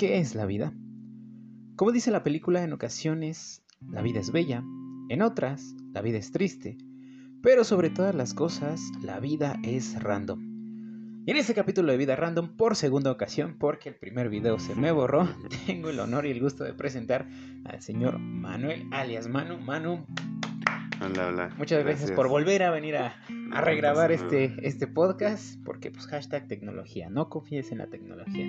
¿Qué es la vida? Como dice la película, en ocasiones la vida es bella, en otras la vida es triste, pero sobre todas las cosas la vida es random. Y en este capítulo de Vida Random, por segunda ocasión, porque el primer video se me borró, tengo el honor y el gusto de presentar al señor Manuel, alias Manu. Manu, Hola, hola. muchas gracias, por volver a venir a, a regrabar este, este podcast, porque pues hashtag tecnología, no confíes en la tecnología.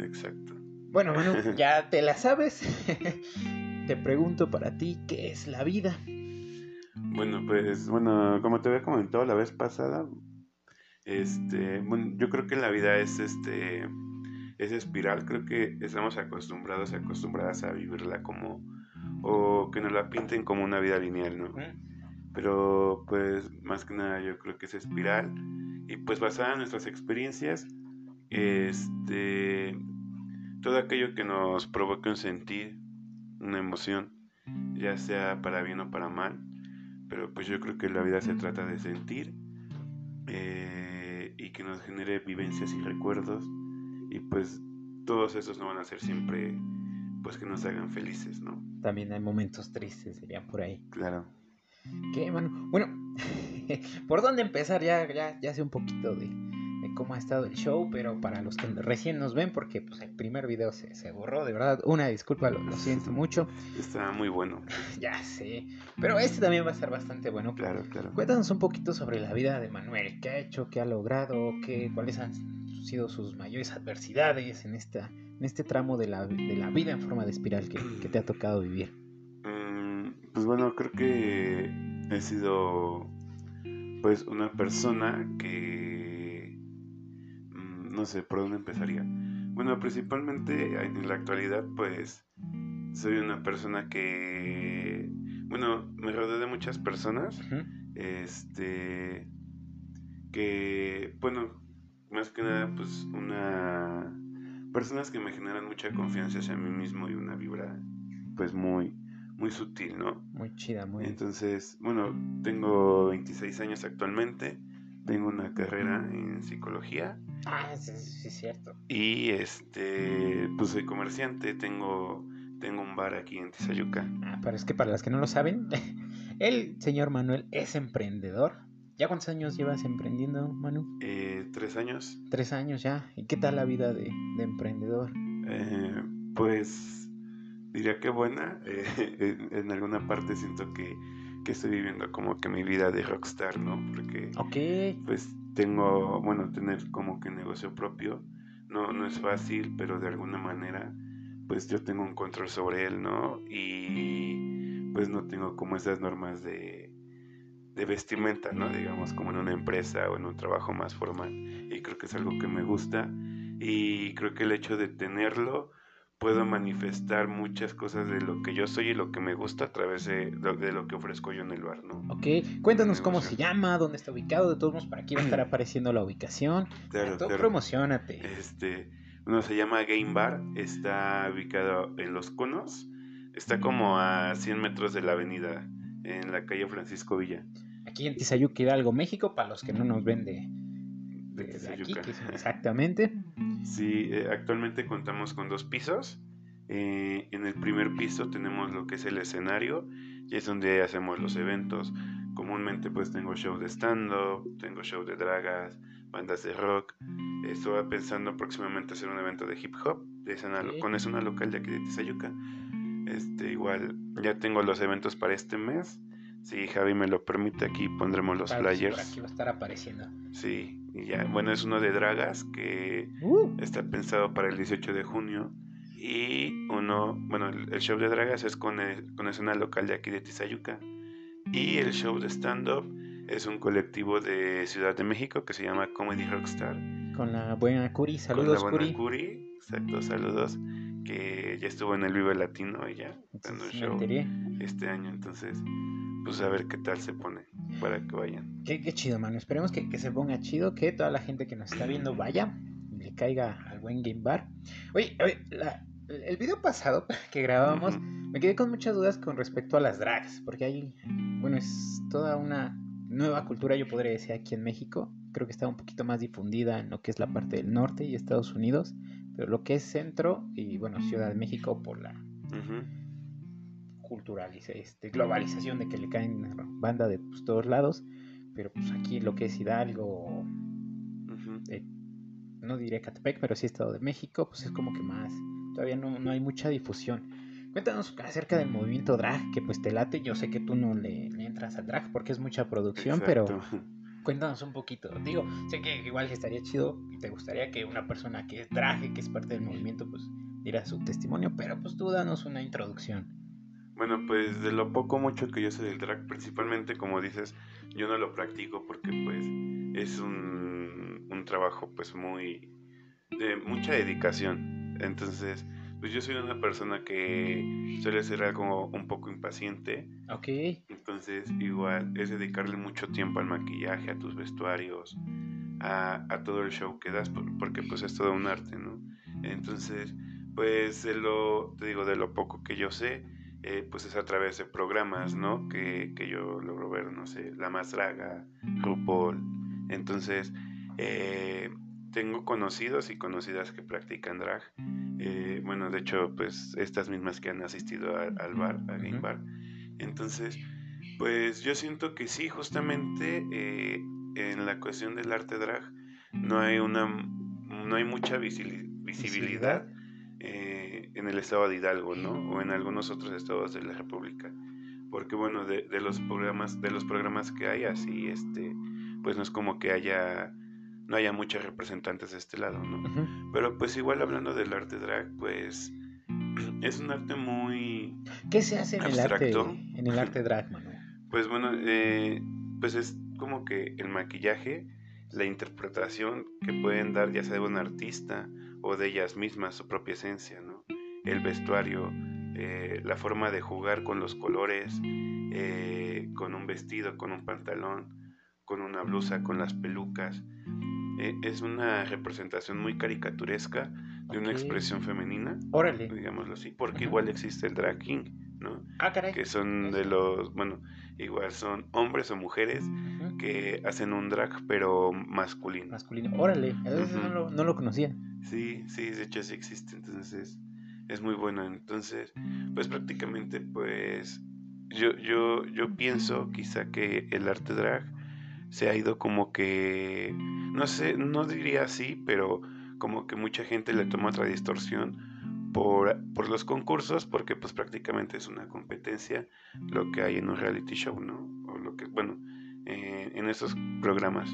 Exacto. Bueno, Manu, ya te la sabes. te pregunto para ti, ¿qué es la vida? Bueno, pues, bueno, como te había comentado la vez pasada, este, bueno, yo creo que la vida es este, es espiral, creo que estamos acostumbrados, acostumbradas a vivirla como, o que nos la pinten como una vida lineal, ¿no? Pero, pues, más que nada yo creo que es espiral, y pues basada en nuestras experiencias, este, todo aquello que nos provoque un sentir, una emoción, ya sea para bien o para mal, pero pues yo creo que la vida se trata de sentir eh, y que nos genere vivencias y recuerdos y pues todos esos no van a ser siempre pues que nos hagan felices, ¿no? También hay momentos tristes, serían por ahí. Claro. ¿Qué, Manu? Bueno, ¿por dónde empezar? Ya, ya, ya sé un poquito de, de cómo ha estado el show, pero para los que recién nos ven, porque pues el primer video se, se borró, de verdad, una disculpa, lo, lo siento mucho. Está muy bueno. Ya sé, pero este también va a estar bastante bueno. Claro, claro. Cuéntanos un poquito sobre la vida de Manuel, qué ha hecho, qué ha logrado, qué, cuáles han sido sus mayores adversidades en, esta, en este tramo de la, de la vida en forma de espiral que, que te ha tocado vivir. Mm, pues bueno, creo que he sido pues una persona que sé por dónde empezaría. Bueno, principalmente en la actualidad pues soy una persona que bueno, me rodeo de muchas personas este que bueno más que nada pues una personas que me generan mucha confianza hacia mí mismo y una vibra pues muy muy sutil no Muy chida, muy... entonces bueno tengo 26 años actualmente tengo una carrera en psicología Ah, sí, sí, cierto. y este pues soy comerciante tengo tengo un bar aquí en Tizayuca Ah, pero es que para las que no lo saben, el señor Manuel es emprendedor. ¿Ya cuántos años llevas emprendiendo, Manu? Eh, tres años Tres años ya. ¿Y qué tal la vida de, de emprendedor? Eh, pues diría que buena. eh, en, en alguna parte siento que, que estoy viviendo como que mi vida de rockstar, ¿no? Porque pues tengo, bueno, tener como que negocio propio no, no es fácil, pero de alguna manera pues yo tengo un control sobre él, ¿no? Y pues no tengo como esas normas de, de vestimenta, ¿no? Digamos, como en una empresa o en un trabajo más formal. Y creo que es algo que me gusta. Y creo que el hecho de tenerlo, puedo manifestar muchas cosas de lo que yo soy y lo que me gusta a través de, lo- de lo que ofrezco yo en el bar, ¿no? Ok. Cuéntanos cómo se llama, dónde está ubicado. De todos modos, para aquí va a estar apareciendo la ubicación. Claro, Tú claro. promocionate. Este, uno se llama Game Bar, está ubicado en Los Conos, está como a 100 metros de la avenida, en la calle Francisco Villa. Aquí en Tizayuca, Hidalgo, México, para los que no nos ven de, De aquí. Que es- exactamente. Sí, eh, actualmente contamos con dos pisos. Eh, en el primer piso tenemos lo que es el escenario y es donde hacemos los eventos. Comúnmente pues tengo show de stand-up, tengo show de dragas, bandas de rock. Estoy pensando próximamente hacer un evento de hip hop de con escena local de aquí de Tizayuca. Este, igual ya tengo los eventos para este mes. Si Javi me lo permite, aquí pondremos los flyers. aquí va a estar apareciendo. Sí, y ya. Bueno, es uno de dragas que Uh, está pensado para el 18 de junio. Y uno, bueno, el, el show de dragas es con, el- con escena local de aquí de Tizayuca. Y el show de stand-up es un colectivo de Ciudad de México que se llama Comedy Rockstar. con la buena Curi. Saludos, con la Curi. buena Curi. Exacto, saludos. Que ya estuvo en el Vive Latino ella, dando un show este año. Entonces, pues a ver qué tal se pone para que vayan. Qué, qué chido, mano. Esperemos que, que se ponga chido, que toda la gente que nos está viendo vaya y le caiga al buen Game Bar. Oye, oye, la- el video pasado que grabábamos, Ujú. me quedé con muchas dudas con respecto a las drags, porque hay, bueno, es toda una nueva cultura, yo podría decir, aquí en México. Creo que está un poquito más difundida en lo que es la parte del norte y Estados Unidos, pero lo que es centro y bueno, Ciudad de México por la cultural este, globalización de que le caen banda de pues, todos lados, pero pues aquí lo que es Hidalgo, eh, no diré Catepec, pero sí Estado de México, pues es como que más, todavía no, no hay mucha difusión. Cuéntanos acerca del movimiento drag, que pues te late, yo sé que tú no le, entras al drag porque es mucha producción, pero cuéntanos un poquito. Digo, sé que igual estaría chido y te gustaría que una persona que drag, que es parte del movimiento, pues diera su testimonio, pero pues tú danos una introducción. Bueno, pues de lo poco mucho que yo sé del drag, principalmente como dices, yo no lo practico porque pues es un, un trabajo pues muy de mucha dedicación. Entonces, pues yo soy una persona que suele ser algo un poco impaciente. Ok. Entonces, igual es dedicarle mucho tiempo al maquillaje, a tus vestuarios, a, a todo el show que das, porque pues es todo un arte, ¿no? Entonces, pues de lo, te digo, de lo poco que yo sé, eh, pues es a través de programas, ¿no? Que, yo logro ver, no sé, La Más Draga, RuPaul. Entonces, eh, tengo conocidos y conocidas que practican drag. Eh, bueno, de hecho, pues estas mismas que han asistido al bar, a Game Bar. Entonces, pues yo siento que sí, justamente en la cuestión del arte drag no hay una no hay mucha visibilidad en el estado de Hidalgo, ¿no? O en algunos otros estados de la República. Porque bueno, de, los programas, de los programas que hay así, este, pues no es como que haya, no haya muchos representantes de este lado, ¿no? Pero pues igual hablando del arte drag, pues es un arte muy ¿Qué se hace en el arte, en el arte drag, mano? Pues bueno, eh, pues es como que el maquillaje, la interpretación que pueden dar ya sea de un artista o de ellas mismas, su propia esencia, ¿no? el vestuario, eh, la forma de jugar con los colores, eh, con un vestido, con un pantalón, con una blusa, con las pelucas. Eh, es una representación muy caricaturesca de una expresión femenina, Órale. digámoslo así, porque igual existe el drag king, ¿no? Ah, caray. Que son de los, bueno, igual son hombres o mujeres que hacen un drag pero masculino. Masculino, órale, no, lo, no, lo, conocía. Sí, sí, de hecho sí existe, entonces es muy bueno. Entonces, pues prácticamente, pues yo, yo, yo pienso quizá que el arte drag se ha ido como que, no sé, no diría así, pero como que mucha gente le toma otra distorsión por, por, los concursos, porque pues prácticamente es una competencia lo que hay en un reality show, ¿no? O lo que, bueno, en esos programas.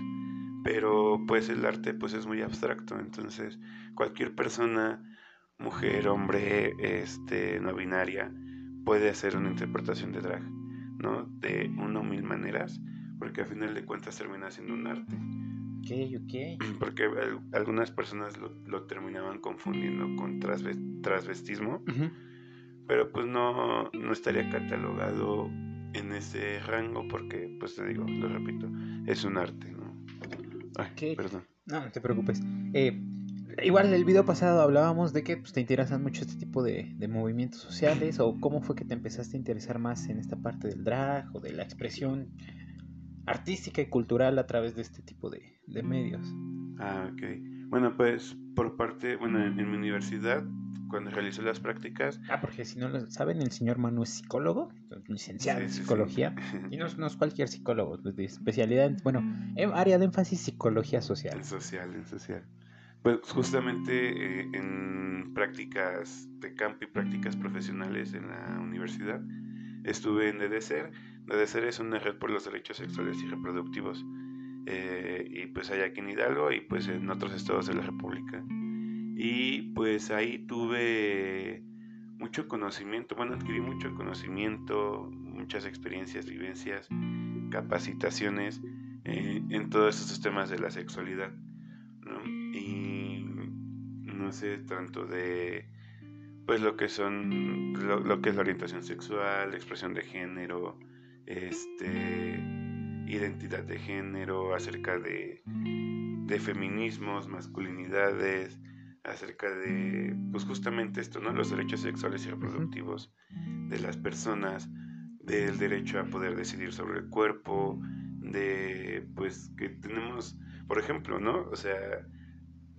Pero pues el arte pues es muy abstracto, entonces cualquier persona mujer, hombre, este, no binaria, puede hacer una interpretación de drag, ¿no? De una o mil maneras, porque a final de cuentas termina siendo un arte. Ok, ok. Porque algunas personas lo, terminaban confundiendo con transvestismo, pero pues no, no estaría catalogado en ese rango porque, pues te digo, lo repito, es un arte, ¿no? Ay, perdón. No, no te preocupes. Eh, Igual en el video pasado hablábamos de que pues, te interesan mucho este tipo de, movimientos sociales o cómo fue que te empezaste a interesar más en esta parte del drag o de la expresión artística y cultural a través de este tipo de, medios. Ah, ok. Bueno, pues por parte, bueno, en, mi universidad, cuando realicé las prácticas... Ah, porque si no lo saben, el señor Manu es psicólogo, licenciado en psicología, y no, no, es cualquier psicólogo, pues, de especialidad, bueno, em, área de énfasis psicología social. En social, en social. Pues justamente eh, en prácticas de campo y prácticas profesionales en la universidad estuve en DDCER. DDCER es una red por los derechos sexuales y reproductivos. Eh, y pues hay aquí en Hidalgo y pues en otros estados de la República. Y pues ahí tuve mucho conocimiento, bueno, adquirí mucho conocimiento, muchas experiencias, vivencias, capacitaciones eh, en todos estos temas de la sexualidad. Y no sé, tanto de pues lo que son lo, que es la orientación sexual, expresión de género, este identidad de género, acerca de, de feminismos, masculinidades, acerca de pues justamente esto, ¿no? Los derechos sexuales y reproductivos de las personas, del derecho a poder decidir sobre el cuerpo, de pues que tenemos, por ejemplo, ¿no? O sea,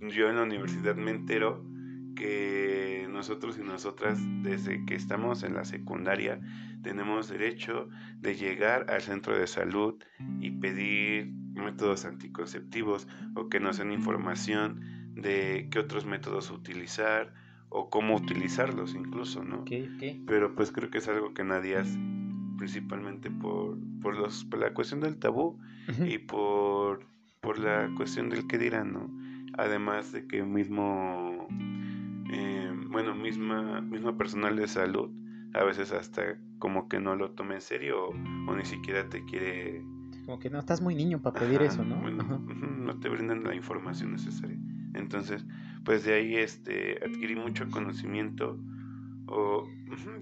yo en la universidad me entero que nosotros y nosotras desde que estamos en la secundaria tenemos derecho de llegar al centro de salud y pedir métodos anticonceptivos o que nos den información de qué otros métodos utilizar o cómo utilizarlos incluso, ¿no? Pero pues creo que es algo que nadie hace, principalmente por, por, los, por la cuestión del tabú y por, por la cuestión del que dirán, ¿no? Además de que mismo, eh, bueno, misma, mismo personal de salud a veces hasta como que no lo tome en serio o, ni siquiera te quiere... Como que no, estás muy niño para pedir eso, ¿no? no te brindan la información necesaria. Entonces, pues de ahí este, adquirí mucho conocimiento o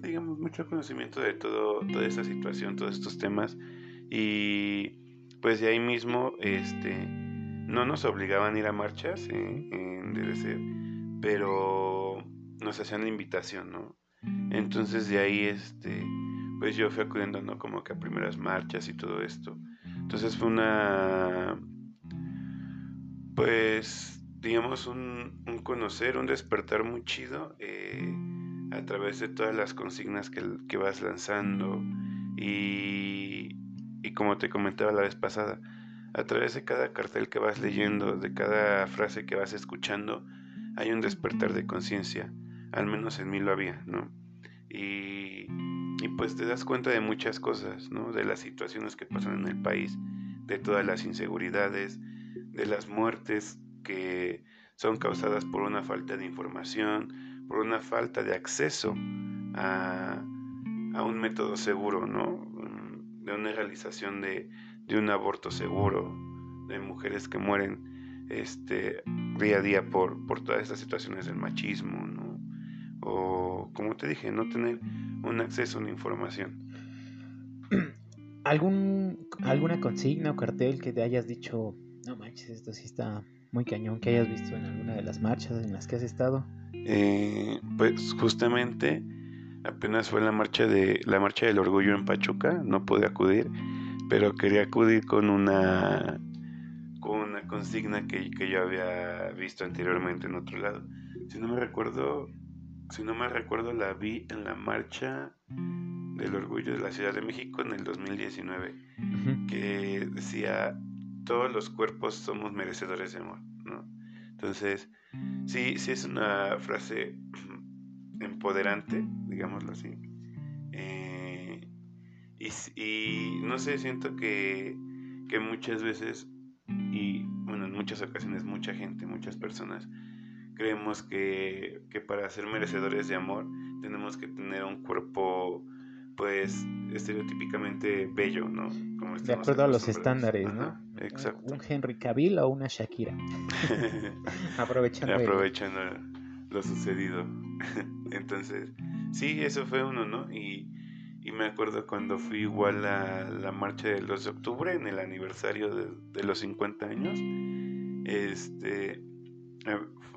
digamos mucho conocimiento de todo, toda esta situación, todos estos temas y pues de ahí mismo este, no nos obligaban a ir a marchas en, en DDC, pero nos hacían la invitación, ¿no? Entonces de ahí este, pues yo fui acudiendo, ¿no? Como que a primeras marchas y todo esto. Entonces fue una, pues digamos, un, conocer, un despertar muy chido eh, a través de todas las consignas que, vas lanzando y, y, como te comentaba la vez pasada, a través de cada cartel que vas leyendo, de cada frase que vas escuchando, hay un despertar de conciencia, al menos en mí lo había, ¿no? Y, pues te das cuenta de muchas cosas, ¿no? De las situaciones que pasan en el país, de todas las inseguridades, de las muertes que son causadas por una falta de información, por una falta de acceso a, un método seguro, ¿no? Mm, de una realización de, un aborto seguro, de mujeres que mueren este, día a día por, por todas estas situaciones del machismo, ¿no? O, como te dije, no tener un acceso a una información. ¿Algún, ¿Alguna consigna o cartel que te hayas dicho, no manches, esto sí está muy cañón que hayas visto en alguna de las marchas en las que has estado? Eh, pues justamente apenas fue la marcha de la marcha del orgullo en Pachuca, no pude acudir, pero quería acudir con una con una consigna que, que yo había visto anteriormente en otro lado. Si no me recuerdo, si no me recuerdo la vi en la marcha del orgullo de la Ciudad de México en el 2019, que decía todos los cuerpos somos merecedores de amor, ¿no? Entonces, sí, sí es una frase empoderante, digámoslo así. Eh, y, no sé, siento que, que muchas veces, y bueno, en muchas ocasiones, mucha gente, muchas personas, creemos que, que para ser merecedores de amor tenemos que tener un cuerpo pues estereotípicamente bello, ¿no? de acuerdo a los estándares, ¿no? exacto. Un Henry Cavill o una Shakira. Aprovechando. Aprovechando lo sucedido. Entonces, sí, eso fue uno, ¿no? Y, y, me acuerdo cuando fui igual a la marcha del 2 de octubre, en el aniversario de, los 50 años, este,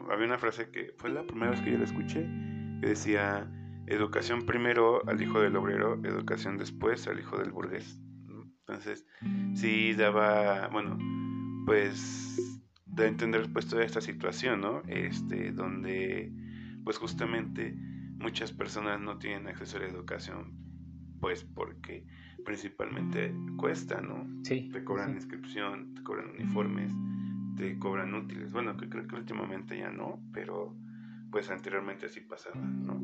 había una frase que fue la primera vez que yo la escuché, que decía educación primero al hijo del obrero, educación después al hijo del burgués. Entonces, sí daba, bueno, pues de entender pues toda esta situación, ¿no? Este, donde pues justamente muchas personas no tienen acceso a la educación, pues porque principalmente cuesta, ¿no? Sí. Te cobran inscripción, te cobran uniformes, te cobran útiles. Bueno, que creo que últimamente ya no, pero pues anteriormente sí pasaba, ¿no?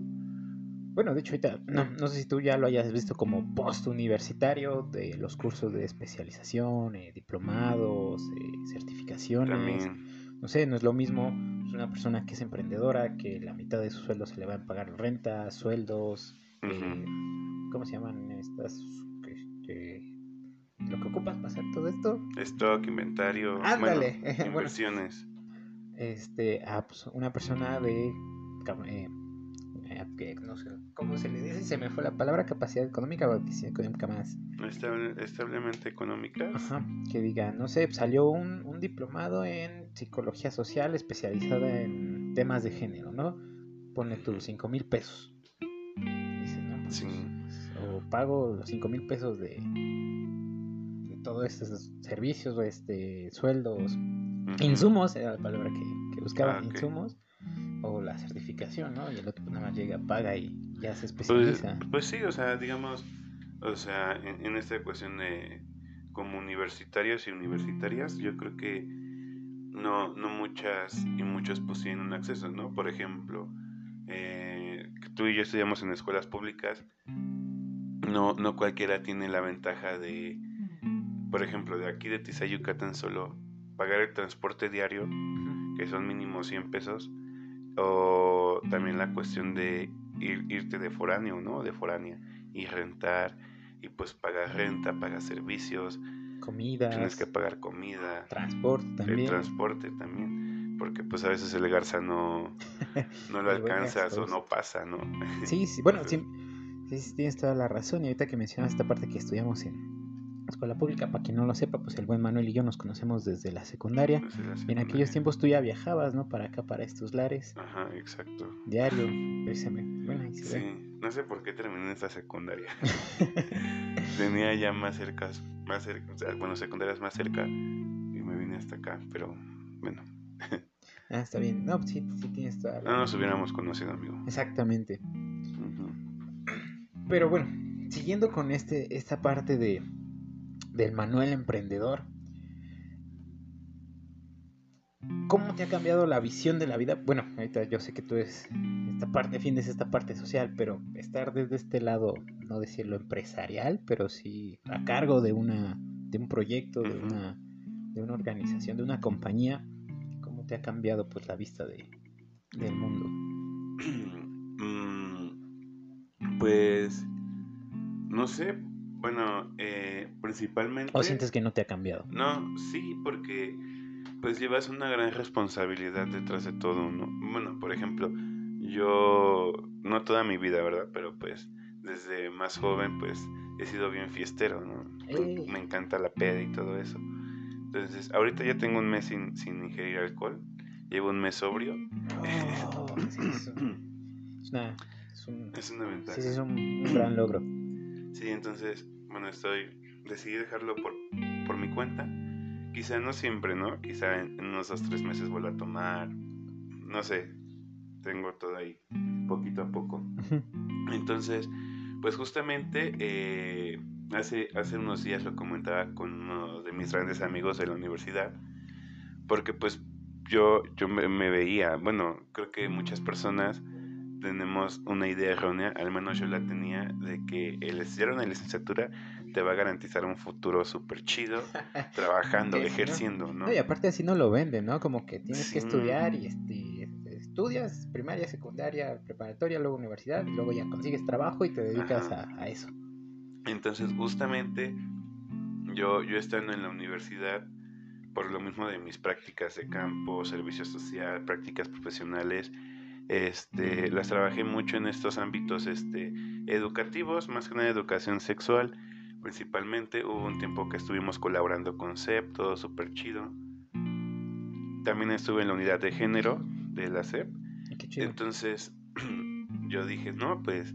Bueno, de hecho, ahorita, no, no sé si tú ya lo hayas visto como post-universitario de los cursos de especialización, eh, diplomados, eh, certificaciones. No sé, no es lo mismo una persona que es emprendedora, que la mitad de su sueldo se le va a pagar renta, sueldos, eh, ¿cómo se llaman estas? lo que ocupas para hacer todo esto. Stock, inventario, inversiones. este, a pues, una persona de que no sé cómo se le dice, se me fue la palabra capacidad económica o económica más. establemente económica. Ajá, que diga, no sé, salió un, un, diplomado en psicología social especializada en temas de género, ¿no? Pone tus 5 mil pesos. Pues, o pago los 5 mil pesos de, de todos estos servicios, este, sueldos, insumos, era la palabra que, que buscaba, ah, insumos o la certificación, ¿no? Y el otro pues, nada más llega, paga y ya se Pues, especializa. pues sí, o sea, digamos, o sea, en, en esta cuestión de como universitarios y universitarias, yo creo que no, no muchas y muchos pues tienen un acceso, ¿no? Por ejemplo, eh, tú y yo estudiamos en escuelas públicas, no, no cualquiera tiene la ventaja de, por ejemplo, de aquí de Tizayuca tan solo pagar el transporte diario, que son mínimo 100 pesos, o también la cuestión de ir, irte de foráneo, ¿no? De foránea, y rentar, y pues pagar renta, pagar servicios, Comidas, tienes que pagar comida, transporte el también. transporte también, porque pues a veces el Garza no, no lo alcanzas o no pasa, ¿no? Sí, sí, bueno, sí, sí, tienes toda la razón. Y ahorita que mencionas esta parte que estudiamos en escuela pública, para quien no lo sepa, pues el buen Manuel y yo nos conocemos desde la secundaria. Y en aquellos tiempos tú ya viajabas, ¿no? Para acá, para estos lares, Ajá, exacto. diario. Bueno, ahí se ve. Sí, no sé por qué terminé en esta secundaria. Tenía ya más cerca, más cerca, bueno, secundarias más cerca y me vine hasta acá, pero bueno, Ah, está bien. No, pues sí, sí tienes toda la... no nos hubiéramos conocido, amigo. Exactamente. Pero bueno, siguiendo con este, esta parte de, del Manuel emprendedor, ¿cómo te ha cambiado la visión de la vida? Bueno, ahorita yo sé que tú es esta parte, defiendes esta parte social, pero estar desde este lado, no decirlo empresarial, pero sí a cargo de una, de un proyecto, de una, de una organización, de una compañía, ¿cómo te ha cambiado pues la vista de, del mundo? Mm, pues, no sé, bueno, eh, principalmente... ¿O sientes que no te ha cambiado? No, sí, porque pues llevas una gran responsabilidad detrás de todo, ¿no? Bueno, por ejemplo, yo, no toda mi vida, ¿verdad? Pero pues desde más joven pues he sido bien fiestero, ¿no? ¡Ey! Me encanta la peda y todo eso. Entonces, ahorita ya tengo un mes sin, sin ingerir alcohol, llevo un mes sobrio. Oh, sí, es, un- es una, es un, Es una ventaja. sí, es un, un gran logro. Sí, entonces, bueno, estoy, decidí dejarlo por, por mi cuenta. Quizá no siempre, ¿no? Quizá en, en unos dos, tres meses vuelva a tomar. No sé, tengo todo ahí, poquito a poco. Entonces, pues justamente eh, hace, hace unos días lo comentaba con uno de mis grandes amigos de la universidad, porque pues yo, yo me, me veía, bueno, creo que muchas personas tenemos una idea errónea, al menos yo la tenía, de que el estudiar una licenciatura te va a garantizar un futuro súper chido, trabajando, ejerciendo, ¿no? No, y aparte así no lo venden, ¿no? Como que tienes que estudiar y este, estudias primaria, secundaria, preparatoria, luego universidad, y luego ya consigues trabajo y te dedicas a, a eso. Entonces, justamente, yo, yo estando en la universidad, por lo mismo de mis prácticas de campo, servicio social, prácticas profesionales, este, las trabajé mucho en estos ámbitos este, educativos, más que nada educación sexual, principalmente. Hubo un tiempo que estuvimos colaborando con CEP, todo súper chido. También estuve en la unidad de género de la CEP. Chido. Entonces yo dije, no, pues,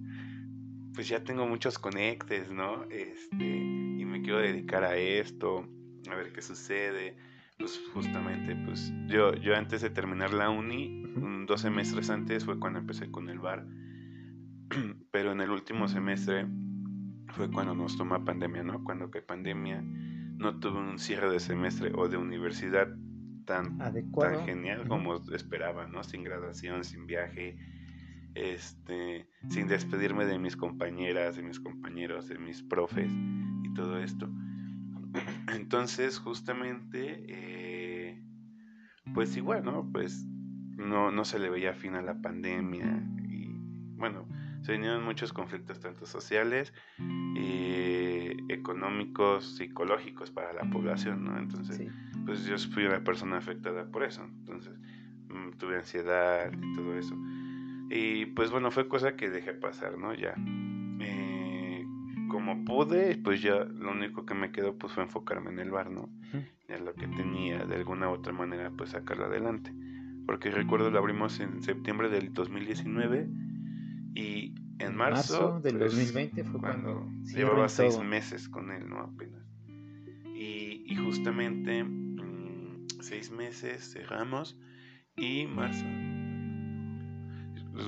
pues ya tengo muchos conectes, ¿no? Este, y me quiero dedicar a esto, a ver qué sucede. Pues justamente, pues yo, yo antes de terminar la uni, dos semestres antes fue cuando empecé con el bar. Pero en el último semestre fue cuando nos toma pandemia, ¿no? Cuando que pandemia no tuve un cierre de semestre o de universidad tan Adecuado. tan genial como esperaba, ¿no? Sin graduación, sin viaje, este, sin despedirme de mis compañeras, de mis compañeros, de mis profes y todo esto. Entonces, justamente, eh, pues igual, ¿no? Pues no, no se le veía fin a la pandemia y bueno, se vinieron muchos conflictos tanto sociales, eh, económicos, psicológicos para la población, ¿no? Entonces, Sí. pues yo fui una persona afectada por eso. Entonces, mm, tuve ansiedad y todo eso. Y pues bueno, fue cosa que dejé pasar, ¿no? Ya. Como pude, pues ya lo único que me quedó pues fue enfocarme en el bar, ¿no? En lo que tenía, de alguna u otra manera, pues sacarlo adelante. Porque recuerdo lo abrimos en septiembre del 2019 y en marzo, del pues, 2020 fue cuando, cierran llevaba seis todo. meses con él, ¿no? Apenas. Y, y justamente mm, seis meses cerramos y marzo.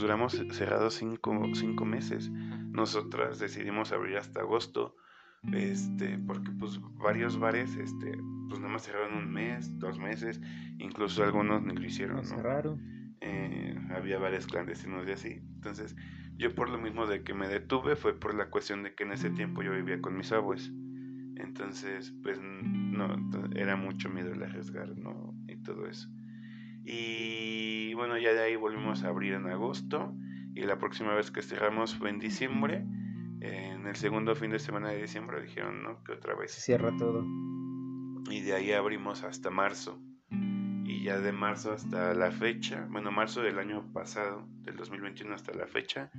duramos cerrados cinco, cinco meses. Nosotras decidimos abrir hasta agosto, este, porque pues varios bares, este, pues nada más cerraron un mes, dos meses, incluso algunos ni lo hicieron, ¿no? Cerraron. Eh, había bares clandestinos y así. Entonces, yo por lo mismo de que me detuve fue por la cuestión de que en ese tiempo yo vivía con mis abuelos. Entonces, pues no, era mucho miedo el arriesgar, ¿no? Y todo eso. Y bueno, ya de ahí volvimos a abrir en agosto y la próxima vez que cerramos fue en diciembre. En el segundo fin de semana de diciembre dijeron, ¿no? Que otra vez. Se cierra todo. Y de ahí abrimos hasta marzo. Y ya de marzo hasta la fecha, bueno, marzo del año pasado, del 2021 hasta la fecha,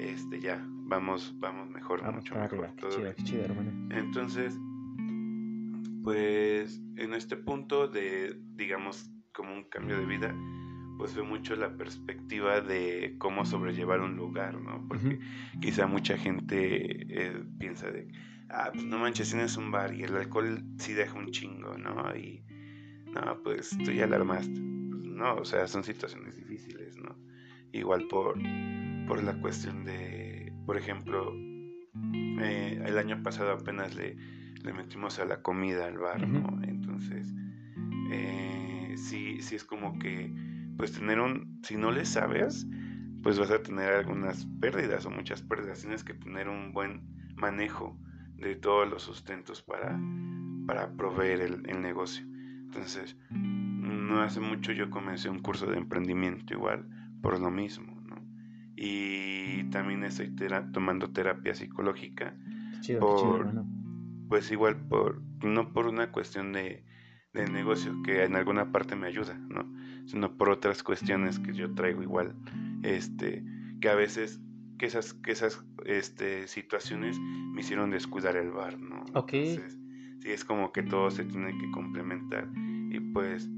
este ya vamos vamos mejor, mucho mejor. Entonces, pues en este punto de, digamos, como un cambio de vida, pues ve mucho la perspectiva de cómo sobrellevar un lugar, ¿no? Porque quizá mucha gente eh, piensa de, ah, pues no manches, tienes un bar y el alcohol sí deja un chingo, ¿no? Y, no, pues tú ya alarmaste. Pues, no, o sea, son situaciones difíciles, ¿no? Igual por, por la cuestión de, por ejemplo, eh, el año pasado apenas le, le metimos a la comida al bar, ¿no? Entonces, eh, sí, sí es como que pues tener un, si no le sabes, pues vas a tener algunas pérdidas o muchas pérdidas. Tienes que tener un buen manejo de todos los sustentos para, para proveer el, negocio. Entonces, no hace mucho yo comencé un curso de emprendimiento igual, por lo mismo, ¿no? Y también estoy tomando terapia psicológica. por, Pues igual, por, no por una cuestión de, de negocio que en alguna parte me ayuda, ¿no? Sino por otras cuestiones que yo traigo igual, este, que a veces que esas, que esas este, situaciones me hicieron descuidar el bar, ¿no? Ok. Entonces, sí, es como que todo se tiene que complementar y pues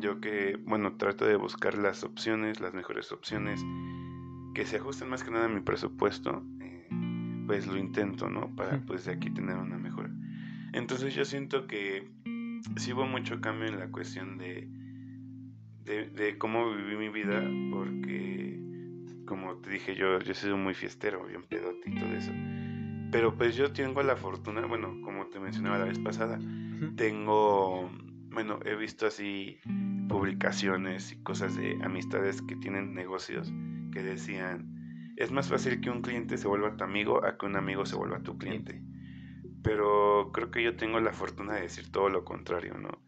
yo que, bueno, trato de buscar las opciones, las mejores opciones que se ajusten más que nada a mi presupuesto, eh, pues lo intento, ¿no? Para pues de aquí tener una mejora. Entonces yo siento que sí hubo mucho cambio en la cuestión de, de, cómo viví mi vida, porque, como te dije, yo, yo he sido muy fiestero, bien pedote y todo eso. Pero pues yo tengo la fortuna, bueno, como te mencionaba la vez pasada, tengo, bueno, he visto así publicaciones y cosas de amistades que tienen negocios que decían, es más fácil que un cliente se vuelva tu amigo a que un amigo se vuelva tu cliente. Pero creo que yo tengo la fortuna de decir todo lo contrario, ¿no?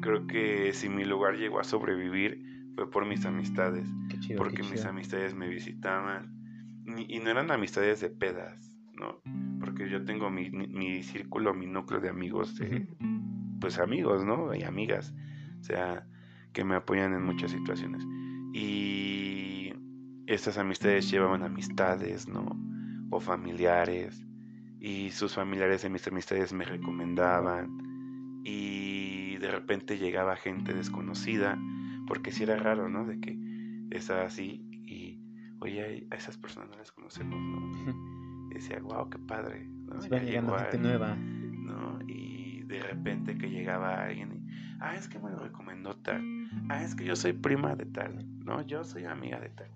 Creo que si mi lugar llegó a sobrevivir fue por mis amistades. porque mis amistades me visitaban. Y no eran amistades de pedas, ¿no? Porque yo tengo mi, mi círculo, mi núcleo de amigos, de, pues amigos, ¿no? Y amigas. O sea, que me apoyan en muchas situaciones. Y estas amistades llevaban amistades, ¿no? O familiares y sus familiares de mis amistades me recomendaban y de repente llegaba gente desconocida porque si era raro, ¿no? De que estaba así y oye, a esas personas no las conocemos, ¿no? Y decía, wow, qué padre, ¿no? llegando gente nueva. ¿no? Y de repente que llegaba alguien y, ah, es que me lo recomendó tal, ah, es que yo soy prima de tal, ¿no? Yo soy amiga de tal.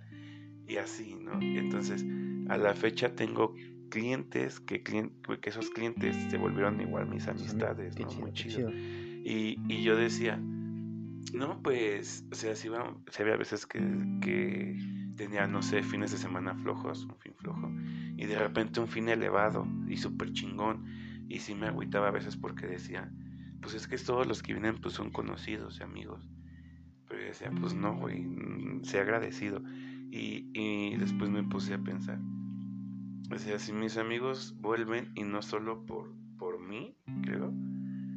Y así, ¿no? Entonces, a la fecha tengo clientes, que, que esos clientes se volvieron igual mis amistades, ¿no? Muy chido. Y, y, yo decía, no, pues, o sea, si, había veces que, tenía, no sé, fines de semana flojos, un fin flojo, y de repente un fin elevado y súper chingón, y sí me agüitaba a veces porque decía, pues es que todos los que vienen pues son conocidos y amigos. Pero yo decía, pues no, güey, mm, sé agradecido. Y, y después me puse a pensar, o sea, si mis amigos vuelven y no solo por, por mí, creo,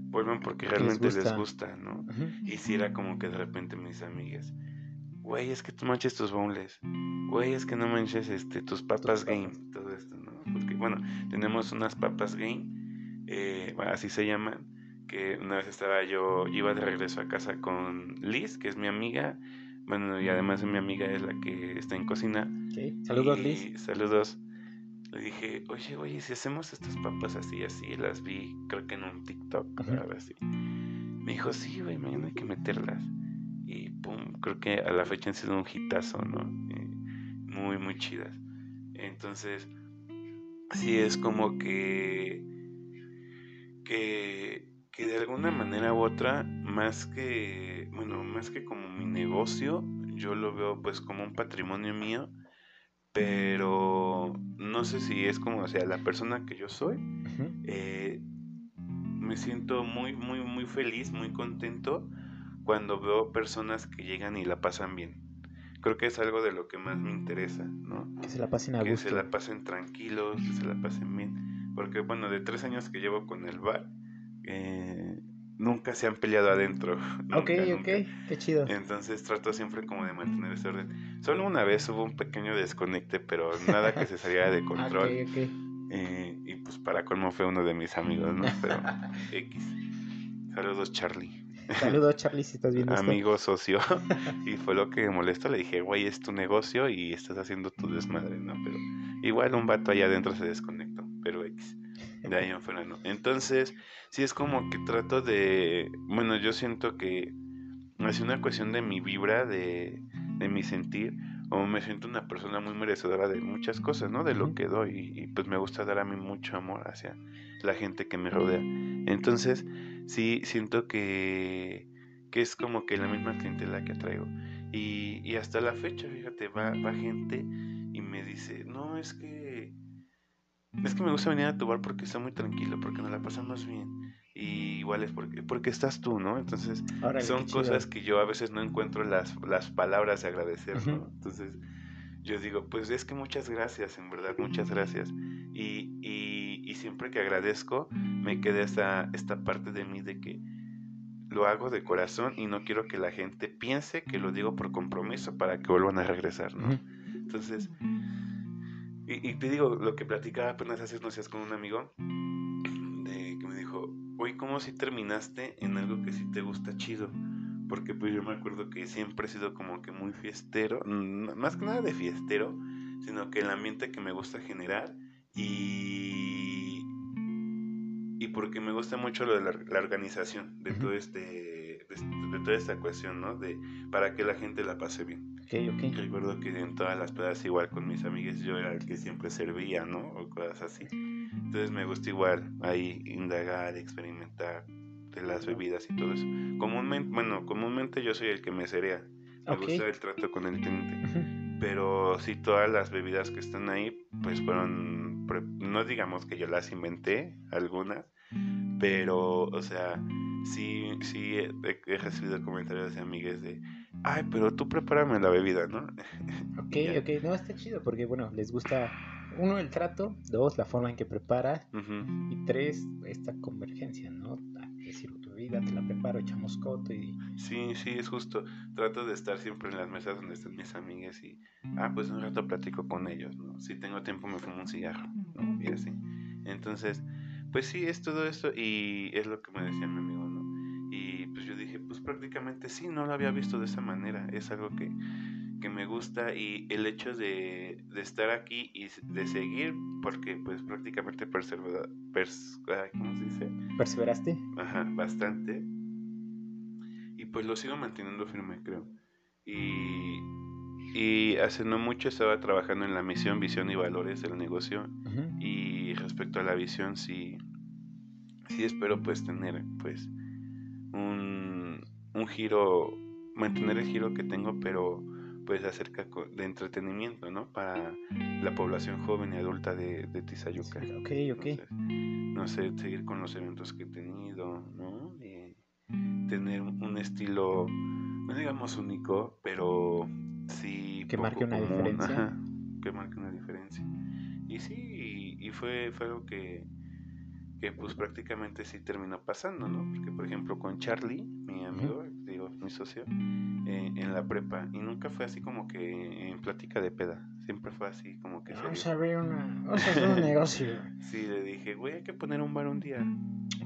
vuelven porque realmente les gusta, ¿no? Y si era como que de repente mis amigas, güey, es que tú manches tus bowls, güey, es que no manches este, tus papas game, todo esto, ¿no? Porque, bueno, tenemos unas papas game, eh, así se llaman, que una vez estaba yo, iba de regreso a casa con Liz, que es mi amiga, bueno, y además mi amiga es la que está en cocina. Sí. Saludos, Liz. Saludos. Le dije, oye, oye, si hacemos estas papas así, así, las vi, creo que en un TikTok, ahora así. Me dijo, sí, güey, mañana hay que meterlas. Y pum, creo que a la fecha han sido un hitazo, ¿no? muy, muy chidas. Entonces, sí es como que, que, que de alguna manera u otra, más que, bueno, más que como mi negocio, yo lo veo pues como un patrimonio mío, pero no sé si es como, o sea, la persona que yo soy, eh, me siento muy, muy, muy feliz, muy contento cuando veo personas que llegan y la pasan bien. Creo que es algo de lo que más me interesa, ¿no? Que se la pasen a Que se la pasen tranquilos, que se la pasen bien. Porque, bueno, de tres años que llevo con el bar, eh, nunca se han peleado adentro. ok, ok, qué chido. Entonces trato siempre como de mantener ese orden. Solo una vez hubo un pequeño desconecte, pero nada que se saliera de control. ok, ok. Eh, y pues para colmo fue uno de mis amigos, ¿no? Pero X. Saludos, Charlie. Saludos, Charlie, si estás viendo Amigo socio. y fue lo que me molestó. Le dije, güey, es tu negocio y estás haciendo tu desmadre, ¿no? Pero igual un vato allá adentro se desconectó. Pero X. De ahí en fuera no. Entonces, sí es como que trato de. Bueno, yo siento que es una cuestión de mi vibra, de, de mi sentir o me siento una persona muy merecedora de muchas cosas, ¿no? De lo que doy y, pues me gusta dar a mí mucho amor hacia la gente que me rodea. Entonces, sí siento que, que es como que la misma clientela que traigo. Y, y hasta la fecha, fíjate, va, va gente y me dice, no, es que es que me gusta venir a tu bar porque está muy tranquilo, porque nos la pasamos bien. Y igual es porque, porque estás tú, ¿no? Entonces, son cosas que yo a veces no encuentro las, las palabras de agradecer, ¿no? Entonces, yo digo, pues es que muchas gracias, en verdad, muchas gracias. Y, y, y siempre que agradezco, me queda esta, esta parte de mí de que lo hago de corazón y no quiero que la gente piense que lo digo por compromiso para que vuelvan a regresar, ¿no? Entonces, y, te digo, lo que platicaba apenas hace unos días con un amigo, de que me dijo, oye, ¿cómo si terminaste en algo que sí te gusta chido? Porque pues yo me acuerdo que siempre he sido como que muy fiestero, más que nada de fiestero, sino que el ambiente que me gusta generar y, y porque me gusta mucho lo de la, organización de todo este de, toda esta cuestión, ¿no? De para que la gente la pase bien. Recuerdo que en todas las pedas igual con mis amigas yo era el que siempre servía, ¿no? O cosas así. Entonces me gusta igual ahí indagar, experimentar de las bebidas y todo eso. Comúnmente, bueno, comúnmente yo soy el que me cerea. Me gusta el trato con el cliente. Pero sí, todas las bebidas que están ahí, pues fueron, no digamos que yo las inventé, algunas, pero, o sea, sí, sí he, recibido comentarios de amigas de, ay, pero tú prepárame la bebida, ¿no? Ok, ok, no, está chido porque, bueno, les gusta, uno, el trato, dos, la forma en que preparas, y tres, esta convergencia, ¿no? decir, tu bebida te la preparo, echamos coto y... Sí, sí, es justo, trato de estar siempre en las mesas donde están mis amigas y, ah, pues un rato platico con ellos, ¿no? Si tengo tiempo me fumo un cigarro, ¿no? Y así. Entonces, pues sí, es todo esto y es lo que me decía mi amigo, pues prácticamente sí, no lo había visto de esa manera, es algo que, que me gusta y el hecho de, de, estar aquí y de seguir, porque pues prácticamente persevera, ¿cómo se dice? ¿Perseveraste? Ajá, bastante. Y pues lo sigo manteniendo firme, creo. Y, y hace no mucho estaba trabajando en la misión, visión y valores del negocio. Y respecto a la visión, sí, sí espero pues tener pues un, un giro, mantener el giro que tengo, pero pues acerca de entretenimiento, ¿no? Para la población joven y adulta de, de Tizayuca. Ok, ok. no sé, seguir con los eventos que he tenido, ¿no? Y tener un estilo, no digamos único, pero sí... Que marque una diferencia. que marque una diferencia. Y sí, y, fue, fue algo que, que pues prácticamente sí terminó pasando, ¿no? Porque por ejemplo con Charlie, mi amigo, digo, mi socio, eh, en la prepa, y nunca fue así como que en plática de peda, siempre fue así como que... Vamos a ver una, vamos a hacer un negocio. sí, le dije, güey, hay que poner un bar un día.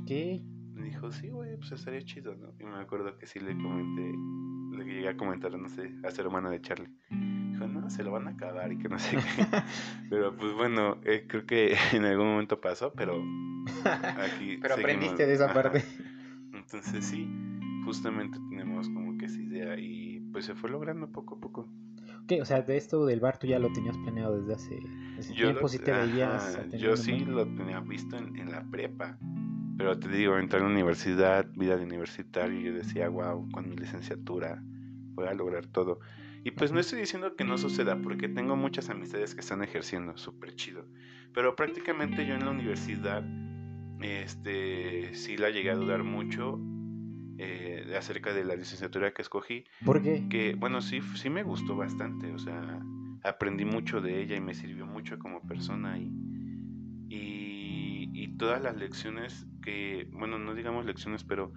¿Qué? Me dijo, sí, güey, pues estaría chido, ¿no? Y me acuerdo que sí le comenté, le llegué a comentar, no sé, a ser hermano de Charlie. Dijo, no, se lo van a acabar y que no sé qué. pero pues bueno, eh, creo que en algún momento pasó, pero aquí. pero aprendiste de esa parte. Entonces sí, justamente tenemos como que esa idea y pues se fue logrando poco a poco. ¿Qué? O sea, de esto del bar tú ya lo tenías planeado desde hace, desde Yo, tiempo, lo, sí te ajá, veías. yo sí lo tenía visto en, en la prepa. Pero te digo, entré a la universidad, vida de universitario, y yo decía, wow, con mi licenciatura voy a lograr todo. Y pues no estoy diciendo que no suceda, porque tengo muchas amistades que están ejerciendo, súper chido. Pero prácticamente yo en la universidad, este, sí la llegué a dudar mucho eh, acerca de la licenciatura que escogí. ¿Por qué? Que, bueno, sí, sí me gustó bastante, o sea, aprendí mucho de ella y me sirvió mucho como persona y, y, y todas las lecciones que, bueno, no digamos lecciones, pero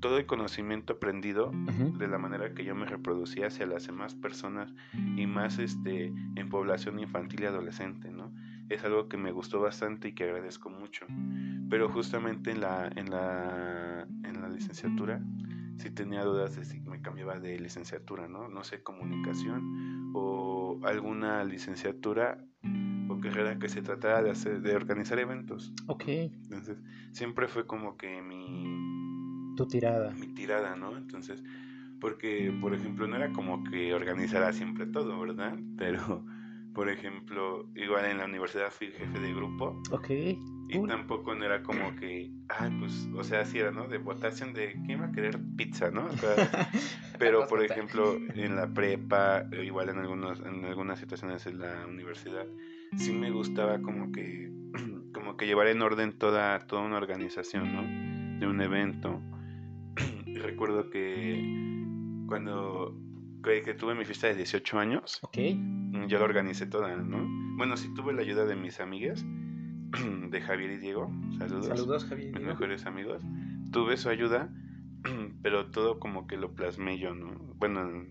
todo el conocimiento aprendido de la manera que yo me reproducía hacia las demás personas y más este en población infantil y adolescente, ¿no? Es algo que me gustó bastante y que agradezco mucho. Pero justamente en la en la en la licenciatura sí tenía dudas de si me cambiaba de licenciatura, ¿no? No sé, comunicación o alguna licenciatura o carrera que se tratara de hacer de organizar eventos. Ok, Entonces, siempre fue como que mi tu tirada. mi tirada, ¿no? Entonces, porque, por ejemplo, no era como que organizara siempre todo, ¿verdad? Pero, por ejemplo, igual en la universidad fui jefe de grupo Ok, y cool. tampoco no era como que, ah, pues, o sea, sí era, ¿no? De votación de quién va a querer pizza, ¿no? O sea, pero, por ejemplo, en la prepa, eh, igual en, algunos, en algunas situaciones en la universidad, sí me gustaba como que, como que llevar en orden toda, toda una organización, ¿no? De un evento. Recuerdo que cuando que, que tuve mi fiesta de 18 años, yo la organicé toda, ¿no? Bueno, sí tuve la ayuda de mis amigas, de Javier y Diego, saludos, saludos Javier. mis mejores amigos. Tuve su ayuda, pero todo como que lo plasmé yo, ¿no? Bueno,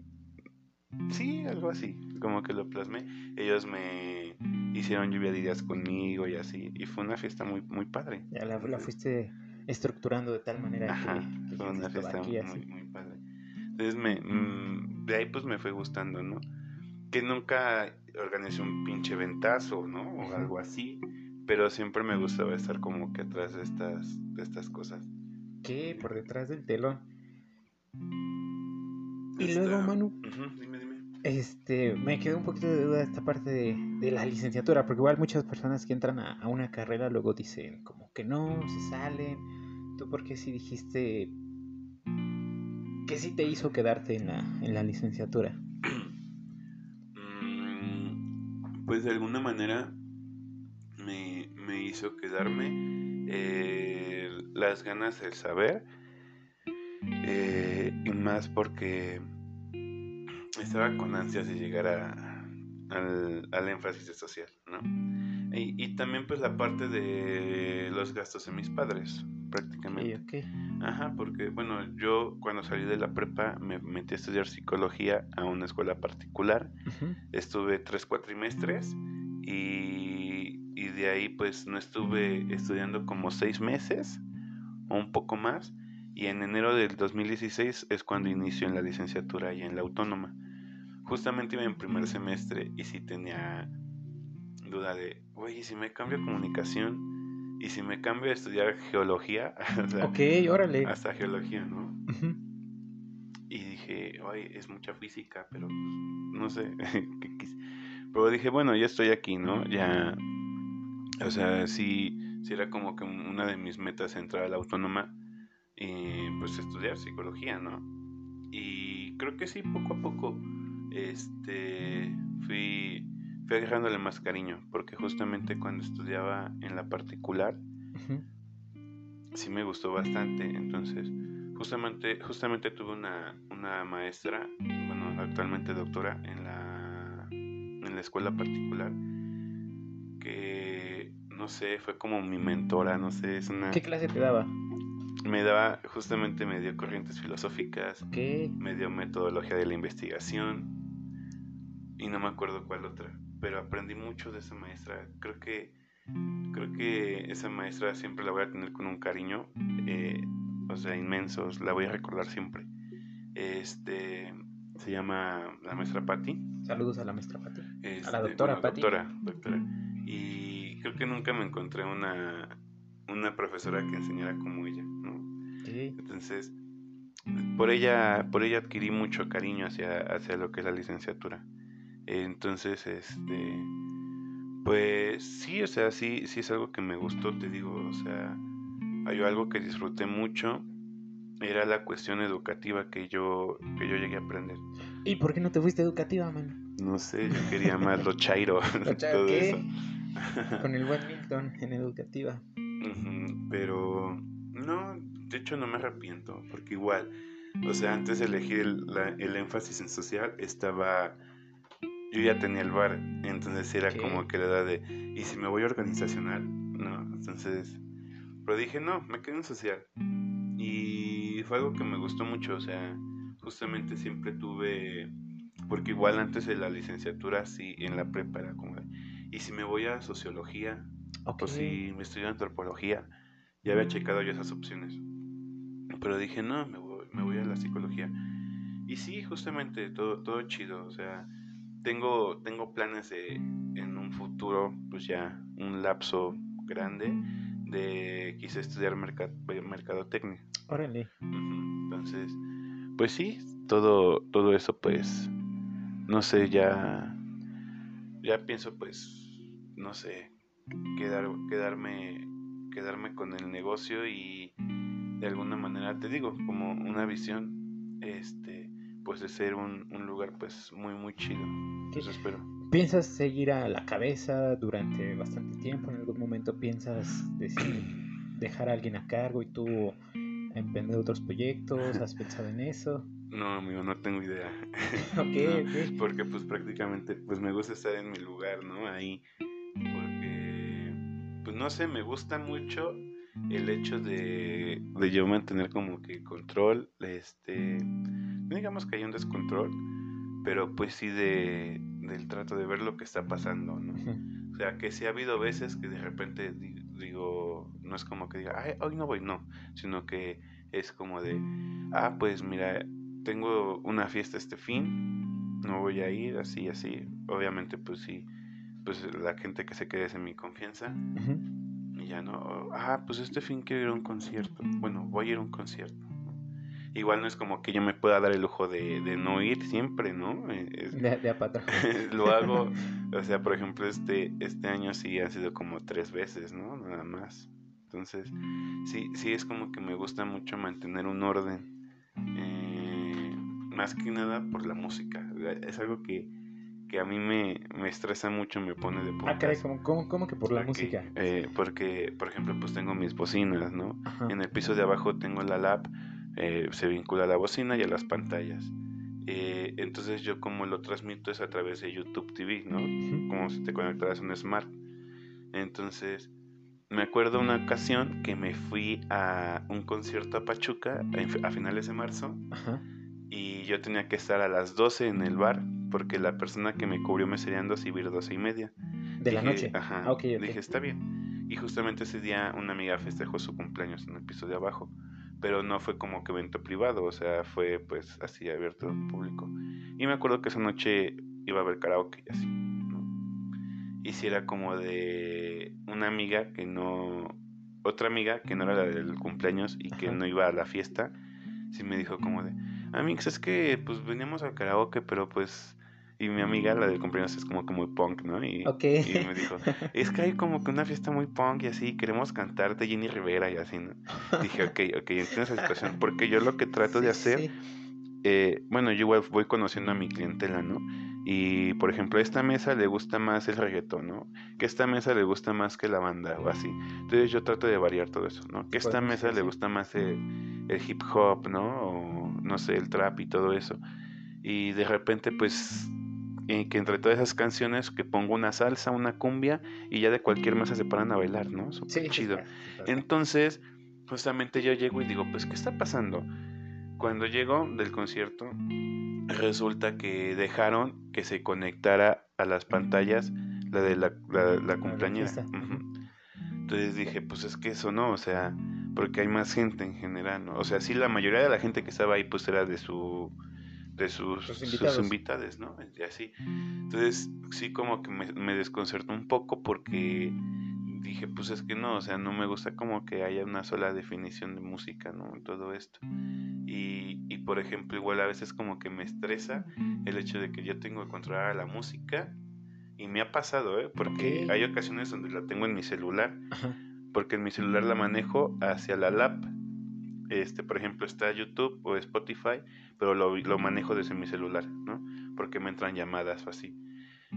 sí, algo así, como que lo plasmé. Ellos me hicieron lluvia de ideas conmigo y así, y fue una fiesta muy, muy padre. Ya la, la fuiste estructurando de tal manera Ajá, que, que fue una dijiste, "Va fiesta aquí, muy, así". muy padre. Entonces me, mm, de ahí pues me fue gustando, ¿no? Que nunca organicé un pinche ventazo, ¿no? O algo así. Pero siempre me gustaba estar como que atrás de estas, de estas cosas. ¿Qué? Por detrás del telón. Y Esta- luego, Manu, dime. Este, me quedó un poquito de duda esta parte de, de la licenciatura, porque igual muchas personas que entran a, a una carrera luego dicen como que no, se salen. ¿Tú por qué sí dijiste que sí te hizo quedarte en la, en la licenciatura? Mm, Pues de alguna manera me, me hizo quedarme eh, las ganas del saber eh, y más porque estaba con ansias de llegar a, al, al énfasis social, ¿no? Y, y también pues la parte de los gastos de mis padres, prácticamente. ok. Ajá, porque bueno, yo cuando salí de la prepa me metí a estudiar psicología a una escuela particular. Estuve tres cuatrimestres y, y de ahí pues no estuve estudiando como seis meses o un poco más. Y en enero del 2016 es cuando inició en la licenciatura y en la autónoma. Justamente iba en primer semestre y sí tenía duda de, oye, ¿y si me cambio a comunicación y si me cambio a estudiar geología, o sea, Ok, órale. hasta geología, ¿no? Y dije, ay, es mucha física, pero pues, no sé. pero dije, bueno, ya estoy aquí, ¿no? Ya, o sea, sí, sí era como que un- una de mis metas entrar a la autónoma y pues estudiar psicología, ¿no? Y creo que sí, poco a poco, este, fui, fui agarrándole más cariño, porque justamente cuando estudiaba en la particular, sí me gustó bastante. Entonces, justamente, justamente tuve una, una maestra, bueno, actualmente doctora en la, en la escuela particular, que, no sé, fue como mi mentora, no sé, es una... ¿Qué clase te daba? Me daba, justamente me dio corrientes filosóficas, Ok. me dio metodología de la investigación y no me acuerdo cuál otra, pero aprendí mucho de esa maestra. Creo que creo que esa maestra siempre la voy a tener con un cariño, eh, o sea, inmensos, la voy a recordar siempre. Este se llama la maestra Patti. Saludos a la maestra Pati. Este, doctora bueno, Patti. Doctora, doctora. Y creo que nunca me encontré una una profesora que enseñara como ella. Entonces, por ella, por ella adquirí mucho cariño hacia, hacia lo que es la licenciatura. Entonces, este, pues sí, o sea, sí, sí es algo que me gustó, te digo, o sea, hay algo que disfruté mucho, era la cuestión educativa que yo, que yo llegué a aprender. ¿Y por qué no te fuiste educativa, man? No sé, yo quería más lo chairo, todo ¿qué? eso. Con el buen Milton en educativa. Pero no, de hecho no me arrepiento, porque igual, o sea, antes de elegir el, la- el énfasis en social, estaba, yo ya tenía el bar, entonces era como que la edad de, ¿y si me voy organizacional? ¿No? Entonces, pero dije, no, me quedo en social. Y fue algo que me gustó mucho, o sea, justamente siempre tuve, porque igual antes de la licenciatura, sí, en la prepa era como, de, ¿y si me voy a sociología? Ok. o si me estudio antropología, ya había checado yo esas opciones. Pero dije, no, me voy, me voy a la psicología. Y sí, justamente, todo, todo chido. O sea, tengo, tengo planes de, en un futuro, pues ya, un lapso grande, de quise estudiar merca- mercadotecnia. Órale. Entonces, pues sí, todo, todo eso, pues, no sé, ya, ya pienso, pues, no sé, quedar, quedarme, quedarme con el negocio y de alguna manera, te digo, como una visión, este, pues de ser un, un lugar, pues, muy, muy chido. Eso espero. ¿Piensas seguir a la cabeza durante bastante tiempo? ¿En algún momento piensas decir, dejar a alguien a cargo y tú emprender otros proyectos? ¿Has pensado en eso? No, amigo, no tengo idea. Ok, No, ok. Porque pues prácticamente pues me gusta estar en mi lugar, ¿no? Ahí. Porque pues no sé, me gusta mucho el hecho de, de yo mantener como que control, este, digamos que hay un descontrol, pero pues sí de, del trato de ver lo que está pasando, ¿no? O sea, que sí ha habido veces que de repente di- digo, no es como que diga, Ay, hoy no voy, no, sino que es como de, ah, pues mira, tengo una fiesta este fin, no voy a ir, así, así. Obviamente, pues sí, pues la gente que se quede es en mi confianza. Ujú. Y ya no, ah, pues este fin quiero ir a un concierto. Bueno, voy a ir a un concierto. Igual no es como que yo me pueda dar el lujo de, de no ir siempre, ¿no? Eh, es- De, de a patrón. lo hago, o sea, por ejemplo, este, este año sí han sido como tres veces, ¿no? Nada más. Entonces, sí, sí es como que me gusta mucho mantener un orden. eh, más que nada por la música. Es algo que, que a mí me, me estresa mucho, me pone de Ah, caray, puntas. ¿cómo, cómo, cómo que por la porque, música? eh, porque, por ejemplo, pues tengo mis bocinas, ¿no? Ajá. En el piso de abajo tengo la lab, eh, se vincula a la bocina y a las pantallas. Eh, entonces yo como lo transmito es a través de YouTube TV, ¿no? Como si te conectaras a un smart. Entonces, me acuerdo una ocasión que me fui a un concierto a Pachuca en- a finales de marzo Ajá. Y yo tenía que estar a las 12 en el bar porque la persona que me cubrió me serían dos y vir 12 y media. De la Dije, noche. Ajá. Ah, ok, ok. Dije, está bien. Y justamente ese día una amiga festejó su cumpleaños en el piso de abajo. Pero no fue como que evento privado, o sea, fue pues así abierto al público. Y me acuerdo que esa noche iba a haber karaoke y así, ¿no? Y si era como de una amiga que no. Otra amiga que no era la del cumpleaños y que Ajá. no iba a la fiesta, sí me dijo como de, Amix, es que pues veníamos al karaoke, pero pues. Y mi amiga, la del cumpleaños, es como que muy punk, ¿no? Y, me dijo, es que hay como que una fiesta muy punk y así, queremos cantar de Jenny Rivera y así, ¿no? Dije, ok, ok, entiendo esa situación, porque yo lo que trato de hacer, sí. eh, bueno, yo igual voy conociendo a mi clientela, ¿no? Y, por ejemplo, a esta mesa le gusta más el reggaetón, ¿no? Que a esta mesa le gusta más que la banda o así. Entonces yo trato de variar todo eso, ¿no? Que a esta mesa le gusta más el, el hip hop, ¿no? O, no sé, el trap y todo eso. Y de repente, pues, eh, que entre todas esas canciones que pongo una salsa, una cumbia y ya de cualquier mesa se paran a bailar, ¿no? Súper Sí, chido. Entonces, justamente yo llego y digo, pues, ¿qué está pasando? Cuando llego del concierto, resulta que dejaron que se conectara a las pantallas la de la, la, la cumpleañera. Entonces dije, pues es que eso no, o sea, porque hay más gente en general, ¿no? O sea, sí, la mayoría de la gente que estaba ahí, pues era de su de sus, Sus invitades, ¿no? Y así. Entonces, sí como que me, me desconcertó un poco porque dije, pues es que no, o sea, no me gusta como que haya una sola definición de música, ¿no? Todo esto. Y, Y, y, por ejemplo, igual a veces como que me estresa el hecho de que yo tengo que controlar la música. Y me ha pasado, ¿eh? Porque hay ocasiones donde la tengo en mi celular. Porque en mi celular la manejo hacia la lap. Este, por ejemplo, está YouTube o Spotify, pero lo, lo manejo desde mi celular, ¿no? Porque me entran llamadas o así.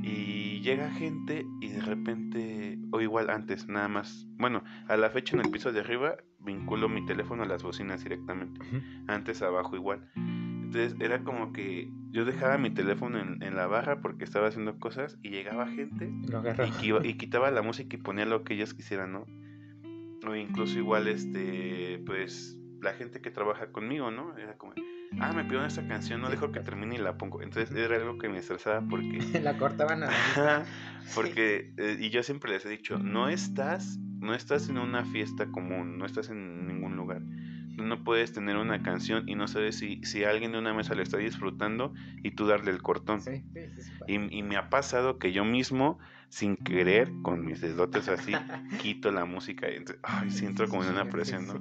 Y llega gente y de repente, o igual antes, nada más. Bueno, a la fecha en el piso de arriba vinculo mi teléfono a las bocinas directamente. Antes abajo igual. Entonces era como que yo dejaba mi teléfono en, en la barra porque estaba haciendo cosas y llegaba gente y, y, quitaba la música y ponía lo que ellos quisieran, ¿no? O incluso igual, este, pues, la gente que trabaja conmigo, ¿no? Era como, ah, me pidieron esta canción, no dejo que termine y la pongo. Entonces era algo que me estresaba porque... la cortaban a Porque, eh, y yo siempre les he dicho, no estás, no estás en una fiesta común, no estás en. No puedes tener una canción y no sabes si, si alguien de una mesa le está disfrutando y tú darle el cortón. y, y me ha pasado que yo mismo, sin querer, con mis dedotes así, quito la música y entonces, ay, siento como en una presión, ¿no?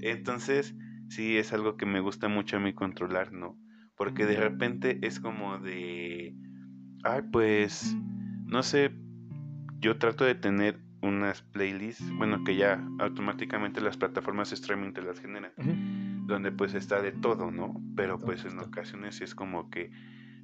Entonces, sí es algo que me gusta mucho a mí controlar, ¿no? Porque de repente es como de, ay, pues, no sé, yo trato de tener unas playlists, bueno, que ya automáticamente las plataformas de streaming te las generan, donde pues está de todo, ¿no? Pero pues en ocasiones es como que,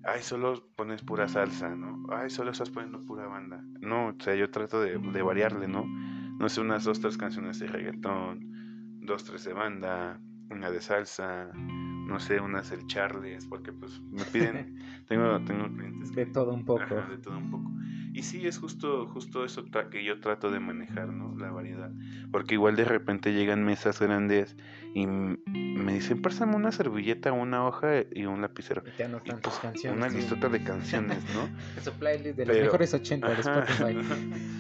ay, solo pones pura salsa, ¿no? Ay, solo estás poniendo pura banda. No, o sea, yo trato de, de variarle, ¿no? No sé, unas dos, tres canciones de reggaetón, dos, tres de banda, una de salsa, no sé, unas el Charles, porque pues me piden, tengo, tengo clientes. De todo un poco. de todo un poco. Y sí, es justo, justo eso que yo trato de manejar, ¿no? La variedad. Porque igual de repente llegan mesas grandes y me dicen, pásame una servilleta, una hoja y un lapicero. Y te anotan tus canciones. Una listota de canciones, ¿no? Su playlist de los mejores 80 de Spotify.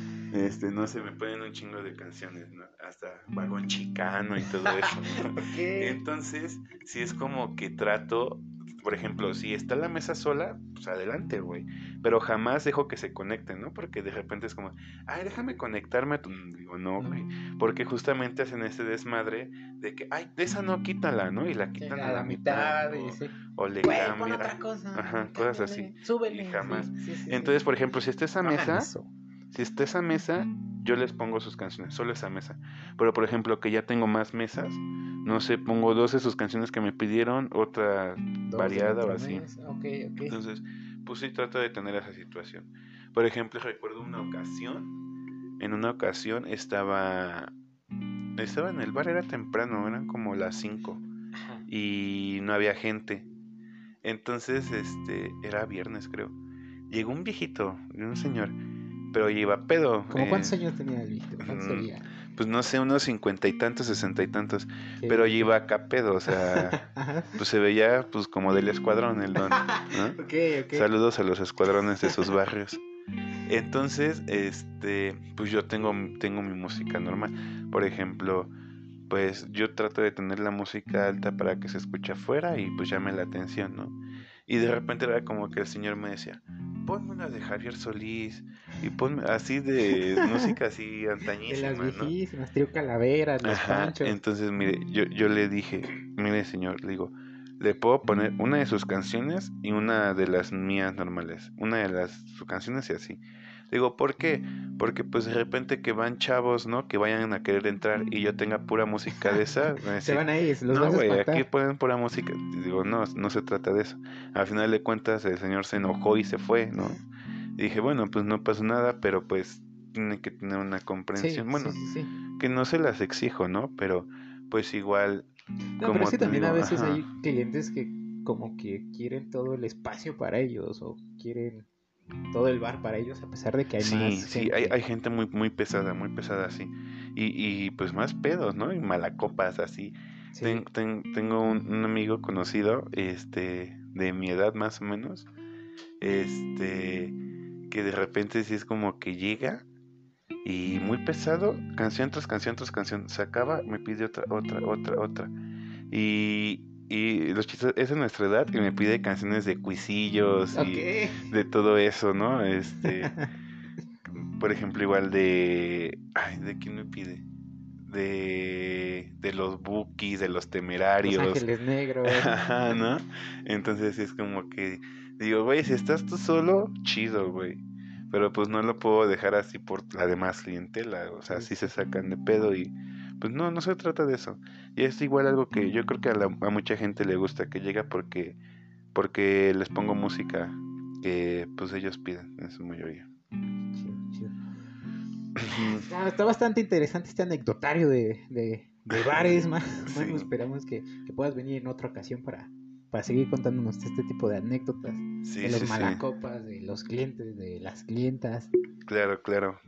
Este, no sé, me ponen un chingo de canciones, ¿no? Hasta vagón chicano y todo eso. Entonces, si es como que trato, por ejemplo, si está la mesa sola, pues adelante, güey. Pero jamás dejo que se conecten, ¿no? Porque de repente es como, ay, déjame conectarme a tu. Digo, no, güey. Porque justamente hacen ese desmadre de que, ay, de esa no quítala, ¿no? Y la quitan a la, mitad. o, le cambian. otra cosa. Ajá, cosas así. Súbele. Y jamás. Entonces, por ejemplo, si está esa mesa. Si está esa mesa, yo les pongo sus canciones, solo esa mesa. Pero por ejemplo, que ya tengo más mesas, no sé, pongo dos de sus canciones que me pidieron, otra variada o así. Entonces, pues sí trato de tener esa situación. Por ejemplo, recuerdo una ocasión, en una ocasión estaba estaba en el bar, era temprano, eran como las 5 y no había gente. Entonces, este, era viernes creo. Llegó un viejito, un señor, pero lleva pedo. ¿Cómo cuántos eh, años tenía? ¿Cuántos mm, sería? Pues no sé, unos cincuenta y tantos, sesenta y tantos. Pero lleva acá pedo, o sea, pues se veía pues como del escuadrón el don. Saludos a los escuadrones de sus barrios. Entonces, este, pues yo tengo, tengo mi música normal. Por ejemplo, pues yo trato de tener la música alta para que se escuche afuera y pues llame la atención, ¿no? Y de repente era como que el señor me decía, ponme una de Javier Solís y ponme así de música así antañísima, de las viejísimas, Trío Calaveras, los Ajá, Entonces, mire, yo, yo le dije, mire señor, le digo, le puedo poner una de sus canciones y una de las mías normales, una de las sus canciones y así. Digo, ¿por qué? Porque pues de repente que van chavos, ¿no? Que vayan a querer entrar y yo tenga pura música de esa. se van ahí, los no, güey, aquí ponen pura música. Digo, no, no se trata de eso. Al final de cuentas el señor se enojó y se fue, ¿no? Y dije, bueno, pues no pasó nada, pero pues tiene que tener una comprensión. bueno, que no se las exijo, ¿no? Pero pues igual... No, como pero sí también a veces hay clientes que como que quieren todo el espacio para ellos o quieren todo el bar para ellos, a pesar de que hay más. Sí, hay, hay gente muy, muy pesada, muy pesada así. Y, y pues más pedos, ¿no? Y malacopas así. tengo un, amigo conocido, este, de mi edad más o menos, este, que de repente sí es como que llega y muy pesado, canción tras canción tras canción, se acaba, me pide otra, otra, otra, otra. Y, y los chistes es de nuestra edad y me pide canciones de cuisillos y de todo eso, ¿no? Este, por ejemplo, igual de, ay, ¿de quién me pide? de, de los bookies, de los temerarios. Los ángeles negros. Ajá, ¿no? Entonces es como que digo, güey, si estás tú solo, chido, güey. Pero pues no lo puedo dejar así por la demás clientela. O sea, así se sacan de pedo y pues no, no se trata de eso. Y es igual algo que yo creo que a, la- a mucha gente le gusta, que llega porque, porque les pongo música que pues ellos piden en su mayoría. Chido, chido. Ah, está bastante interesante este anecdotario de, de, de bares, man. Sí. Esperamos que, que puedas venir en otra ocasión para, para seguir contándonos este tipo de anécdotas. Sí, de los sí, malacopas, de los clientes, de las clientas. Claro, claro.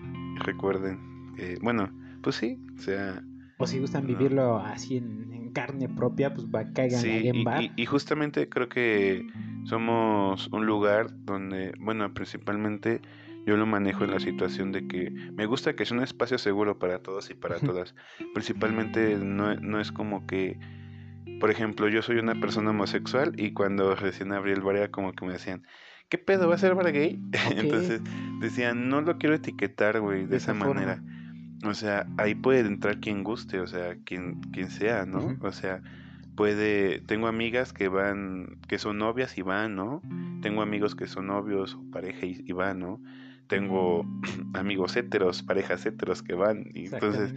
Recuerden que, bueno, pues sí, o sea, O si gustan No. vivirlo así en, en carne propia, pues va, caigan sí, bar. y- y justamente creo que somos un lugar donde, bueno, principalmente yo lo manejo en la situación de que me gusta que sea un espacio seguro para todos y para todas. Principalmente no, no es como que, por ejemplo, yo soy una persona homosexual y cuando recién abrí el bar era como que me decían, ¿qué pedo? ¿Va a ser bar gay? Entonces decían, no lo quiero etiquetar, güey, de, De esa esa forma. O sea, ahí puede entrar quien guste, o sea, quien, quien sea, ¿no? O sea, puede, tengo amigas que van, que son novias y van, ¿no? Tengo amigos que son novios o pareja y, y van, ¿no? Tengo amigos héteros, parejas héteros que van. Y entonces,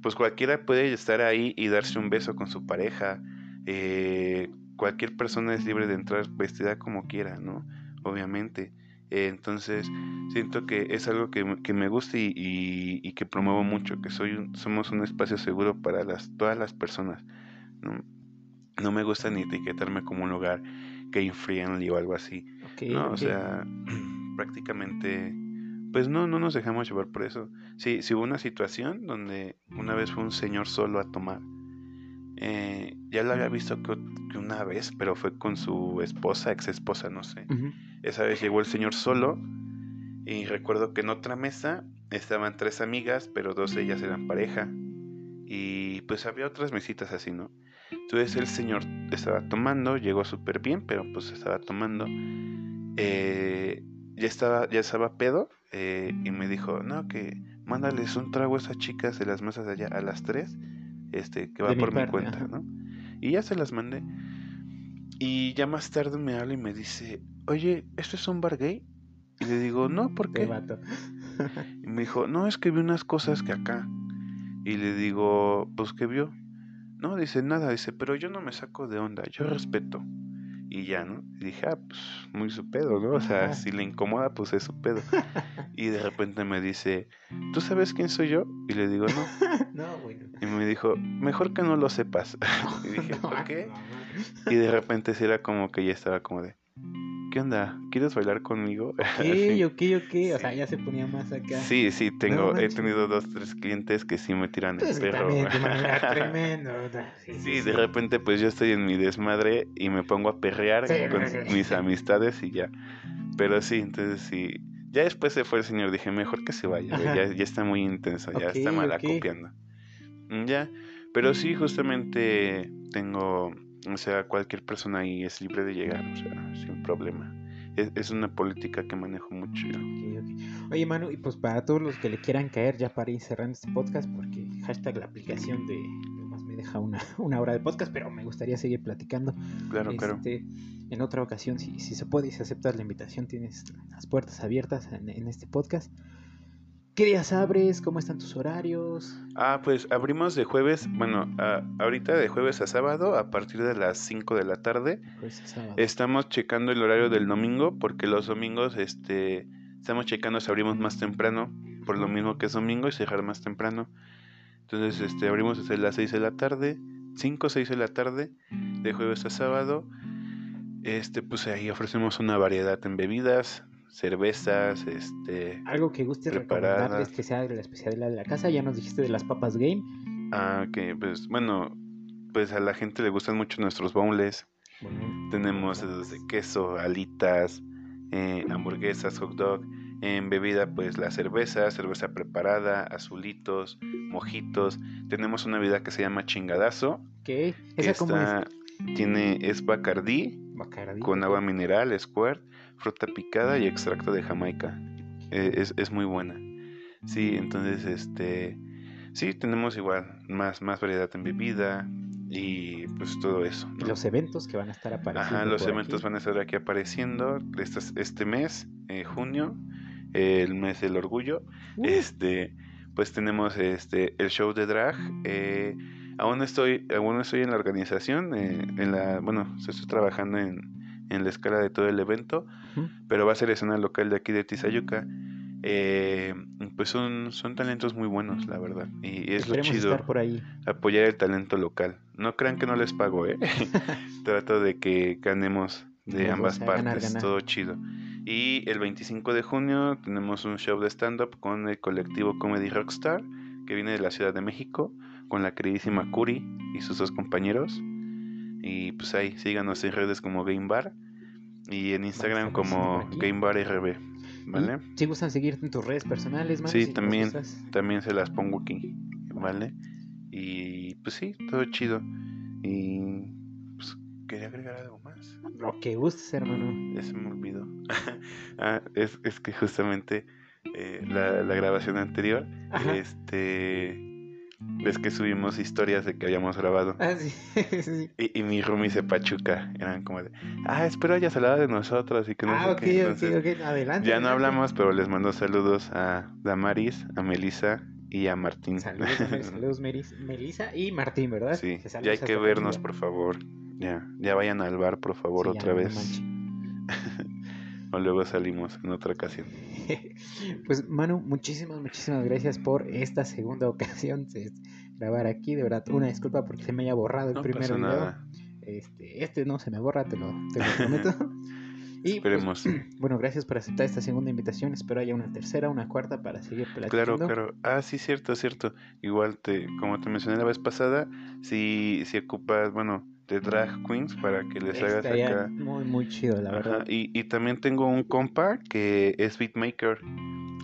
pues cualquiera puede estar ahí y darse un beso con su pareja. eh, cualquier persona es libre de entrar vestida como quiera, ¿no? Obviamente. Eh, entonces, siento que es algo que, me- que me gusta y, y- y que promuevo mucho, que soy un- somos un espacio seguro para las, todas las personas. ¿no? No me gusta ni etiquetarme como un lugar gay friendly o algo así. No, o sea, prácticamente, pues no, no nos dejamos llevar por eso. Sí, sí hubo una situación donde una vez fue un señor solo a tomar. Eh, ya lo había visto que, una vez, pero fue con su esposa, ex esposa, no sé. Esa vez llegó el señor solo y recuerdo que en otra mesa estaban tres amigas, pero dos de ellas eran pareja. Y pues había otras mesitas así, ¿no? Entonces el señor estaba tomando, llegó súper bien, pero pues estaba tomando. Eh, ya estaba, ya estaba pedo eh, y me dijo, no, que mándales un trago a esas chicas de las mesas de allá a las tres, este, que va mi por mi cuenta, ajá. ¿no? Y ya se las mandé. Y ya más tarde me habla y me dice, oye, ¿esto es un bar gay? Y le digo, no, ¿por Qué. Y me dijo, no, es que vi unas cosas que acá. Y le digo, pues, ¿qué vio? No, dice nada, dice, pero yo no me saco de onda, yo respeto. Y ya, ¿no? Y dije, ah, pues, muy su pedo, ¿no? O sea, Ajá. si le incomoda, pues es su pedo. Y de repente me dice, ¿tú sabes quién soy yo? Y le digo, no. no, bueno. Y me dijo, mejor que no lo sepas. y dije, ¿por qué? no, Y de repente sí era como que ya estaba como de, ¿qué onda? ¿Quieres bailar conmigo? Así. ok, ok. O sea, ya se ponía más acá. Sí, sí, tengo, No he tenido dos, tres clientes que sí me tiran Pues perro. también de manera tremendo. Sí, Sí, de repente pues yo estoy en mi desmadre y me pongo a perrear Sí, con sí, sí. mis amistades y ya. Pero sí, entonces sí. Ya después se fue el señor, dije, mejor que se vaya, ya, ya está muy intenso, ya está Ok, mal ok. acopiando. Mm, Ya, pero sí, justamente tengo, o sea, cualquier persona ahí es libre de llegar, o sea, sin problema. Es, es una política que manejo mucho yo. Oye, Manu, y pues para todos los que le quieran caer ya para ir cerrando este podcast, porque hashtag la aplicación de nomás me deja una, una hora de podcast, pero me gustaría seguir platicando. Claro, claro. Este, en otra ocasión, si, si se puede y si aceptas la invitación, tienes las puertas abiertas en, en este podcast. ¿Qué días abres? ¿Cómo están tus horarios? Ah, pues abrimos de jueves, bueno, a- ahorita de jueves a sábado a partir de las 5 de la tarde. Sábado. Estamos checando el horario del domingo porque los domingos este estamos checando si abrimos más temprano, por lo mismo que es domingo y cerrar más temprano. Entonces, este abrimos desde las 6 de la tarde, 5 o 6 de la tarde, de jueves a sábado. Este, pues ahí ofrecemos una variedad en bebidas, cervezas, este, Algo que guste preparadas. recomendarles que sea de la especialidad de la casa. Ya nos dijiste de las papas game. ah, que pues bueno, pues a la gente le gustan mucho nuestros boneless. Bueno, Tenemos desde queso, alitas, eh, hamburguesas, hot dog. En bebida, pues la cerveza, cerveza preparada, azulitos, mojitos. Tenemos una bebida que se llama chingadazo. Que ¿Esa cómo está, es? tiene, es Bacardí Con agua mineral, squirt, fruta picada y extracto de Jamaica. Eh, es, es muy buena. Sí, entonces, este, Sí, tenemos igual más, más variedad en bebida y pues todo eso. Y los eventos que van a estar apareciendo. Ajá, los eventos aquí. van a estar aquí apareciendo este, este mes, eh, junio, el mes del orgullo. Uh, Este, pues tenemos este el show de drag. eh, aún estoy, aún estoy en la organización, eh, en la, bueno, estoy trabajando en, en la escala de todo el evento, pero va a ser escena local de aquí de Tizayuca. Eh, pues son, son talentos muy buenos, la verdad. Y es lo chido estar por ahí. apoyar el talento local. No crean que no les pago, ¿eh? Trato de que ganemos de ambas ganar, partes, ganar. todo chido. Y el 25 de junio tenemos un show de stand-up con el colectivo Comedy Rockstar, que viene de la Ciudad de México, con la queridísima Curi y sus dos compañeros. Y pues ahí, síganos en redes como Game Bar y en Instagram como. Game Bar RB, ¿vale? Si gustan seguirte en tus redes personales, mano, Sí, si también. También se las pongo aquí, ¿vale? Y pues sí, todo chido. Y pues quería agregar algo más. Lo que gustes, hermano. Ya se me olvidó. ah, es, es que justamente eh, la, la grabación anterior, Ajá. este, ves que subimos historias de que habíamos grabado. Ah, sí. sí. Y, y mi roomie se pachuca. Eran como de, ah, espero hayas hablado de nosotros y que no ah, sé qué. Adelante. Ya no adelante. hablamos, pero les mando saludos a Damaris, a Melissa y a Martín. Saludos, saludos Melissa y Martín, ¿verdad? Sí, ya hay que vernos, por favor. Ya, ya vayan al bar, por favor, Sí, otra vez. o luego salimos en otra ocasión. Pues Manu, muchísimas, muchísimas gracias por esta segunda ocasión de grabar aquí. De verdad, una disculpa porque se me haya borrado el No primer pasa video. nada. Este, este no se me borra, te lo, te lo prometo. Y pues, Esperemos. bueno, gracias por aceptar esta segunda invitación. Espero haya una tercera, una cuarta para seguir Claro, platicando. claro. Ah, sí, cierto, cierto. Igual, te, como te mencioné la vez pasada, si, si ocupas, bueno, de drag queens para que les hagas acá. muy, muy chido, la Ajá, verdad. Y, y también tengo un compa que es beatmaker.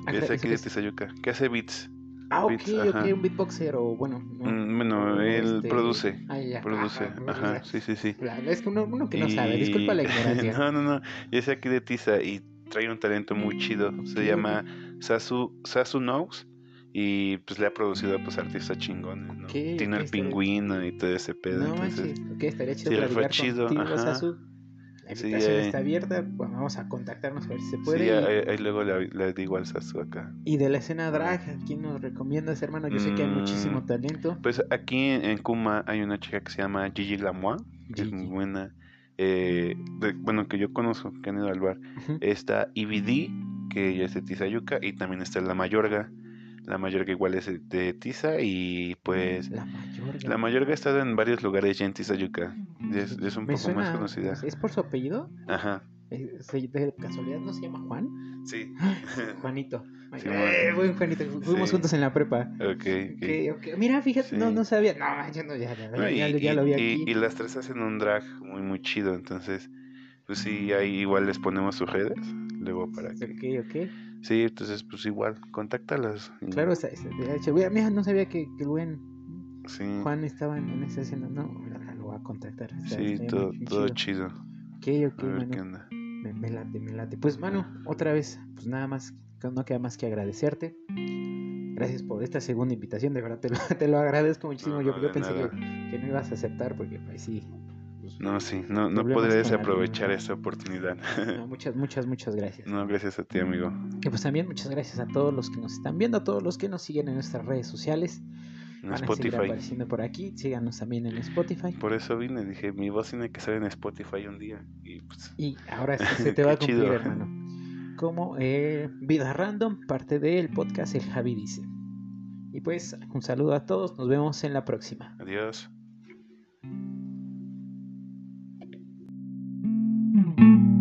Ah, es aquí de. Tizayuca, que hace beats. Ah, ok, beats, ok, ajá. un beatboxer o bueno. no, Mm, bueno, no, él este, produce. ah, ya, Produce. ajá, Ajá, sí, sí, sí. Es que uno, uno que no sabe, disculpa la Y- ignorancia. no, no, no. Y es aquí de Tiza y trae un talento muy chido. Se Ok, llama Sasu, Sasu Knows. Y pues le ha producido pues artistas chingones, ¿no? Ok, Tiene ok, el está bien. pingüino y todo ese pedo. No entonces, manches, ok, estaría chido sí, le fue chido, contigo, ajá. Sasu. La Sí, invitación eh. está abierta, pues vamos a contactarnos a ver si se puede. sí, y, ahí, ahí luego le, le digo al Sasu acá. y de la escena drag, ¿a quién nos recomiendas, hermano? Yo sé que hay Mm, muchísimo talento. Pues aquí en, Kuma hay una chica que se llama Gigi Lamois, que es muy Gigi. buena. eh, de- bueno, que yo conozco, que han ido al bar. Ujú. Está EBD, que ella es de Tizayuca, y también está La Mayorga. La Mayorga igual es de Tiza, y pues La mayor. La Mayorga ha estado en varios lugares ya en Tizayuca. Es, es un Me poco más suena- conocida. ¿Es por su apellido? Ajá, Eh, ¿De casualidad no se llama Juan? sí. Juanito. Sí, eh, buen Juanito. Fuimos Sí. juntos en la prepa. ok, ok. Ok, ok. Mira, fíjate, no, Sí. no sabía. No, yo no, ya, ya, No, y, ya y- lo vi y- aquí. y las tres hacen un drag muy, muy chido. Entonces, pues sí, ahí igual les ponemos sus redes. Luego para que. Sí, entonces, pues igual, contáctalas. y- Claro, esa- esa- de no sabía que, que el buen Sí, Juan estaba en, en esa escena. No, mira, lo voy a contactar. está- sí, está todo, chido. chido. Ok, ok, A ver qué onda. Me, me late, me late. Pues, Manu, otra vez, pues nada más, no queda más que agradecerte. Gracias por esta segunda invitación, de verdad te lo, te lo agradezco muchísimo. No, yo, no, yo pensé que, que no ibas a aceptar porque, pues sí. No, sí, no, no podría la desaprovechar luna. esta oportunidad. no, muchas, muchas, muchas gracias. no, gracias a ti, amigo. Y pues también muchas gracias a todos los que nos están viendo, a todos los que nos siguen en nuestras redes sociales. En Van a seguir Spotify. apareciendo por aquí. Síganos también en Spotify. Por eso vine, dije, mi voz tiene que salir en Spotify un día. Y pues, Y ahora sí se te va a cumplir, chido. hermano. Como eh, Vida Random, parte del podcast El Javi Dice. Y pues un saludo a todos, nos vemos en la próxima. adiós. Thank you.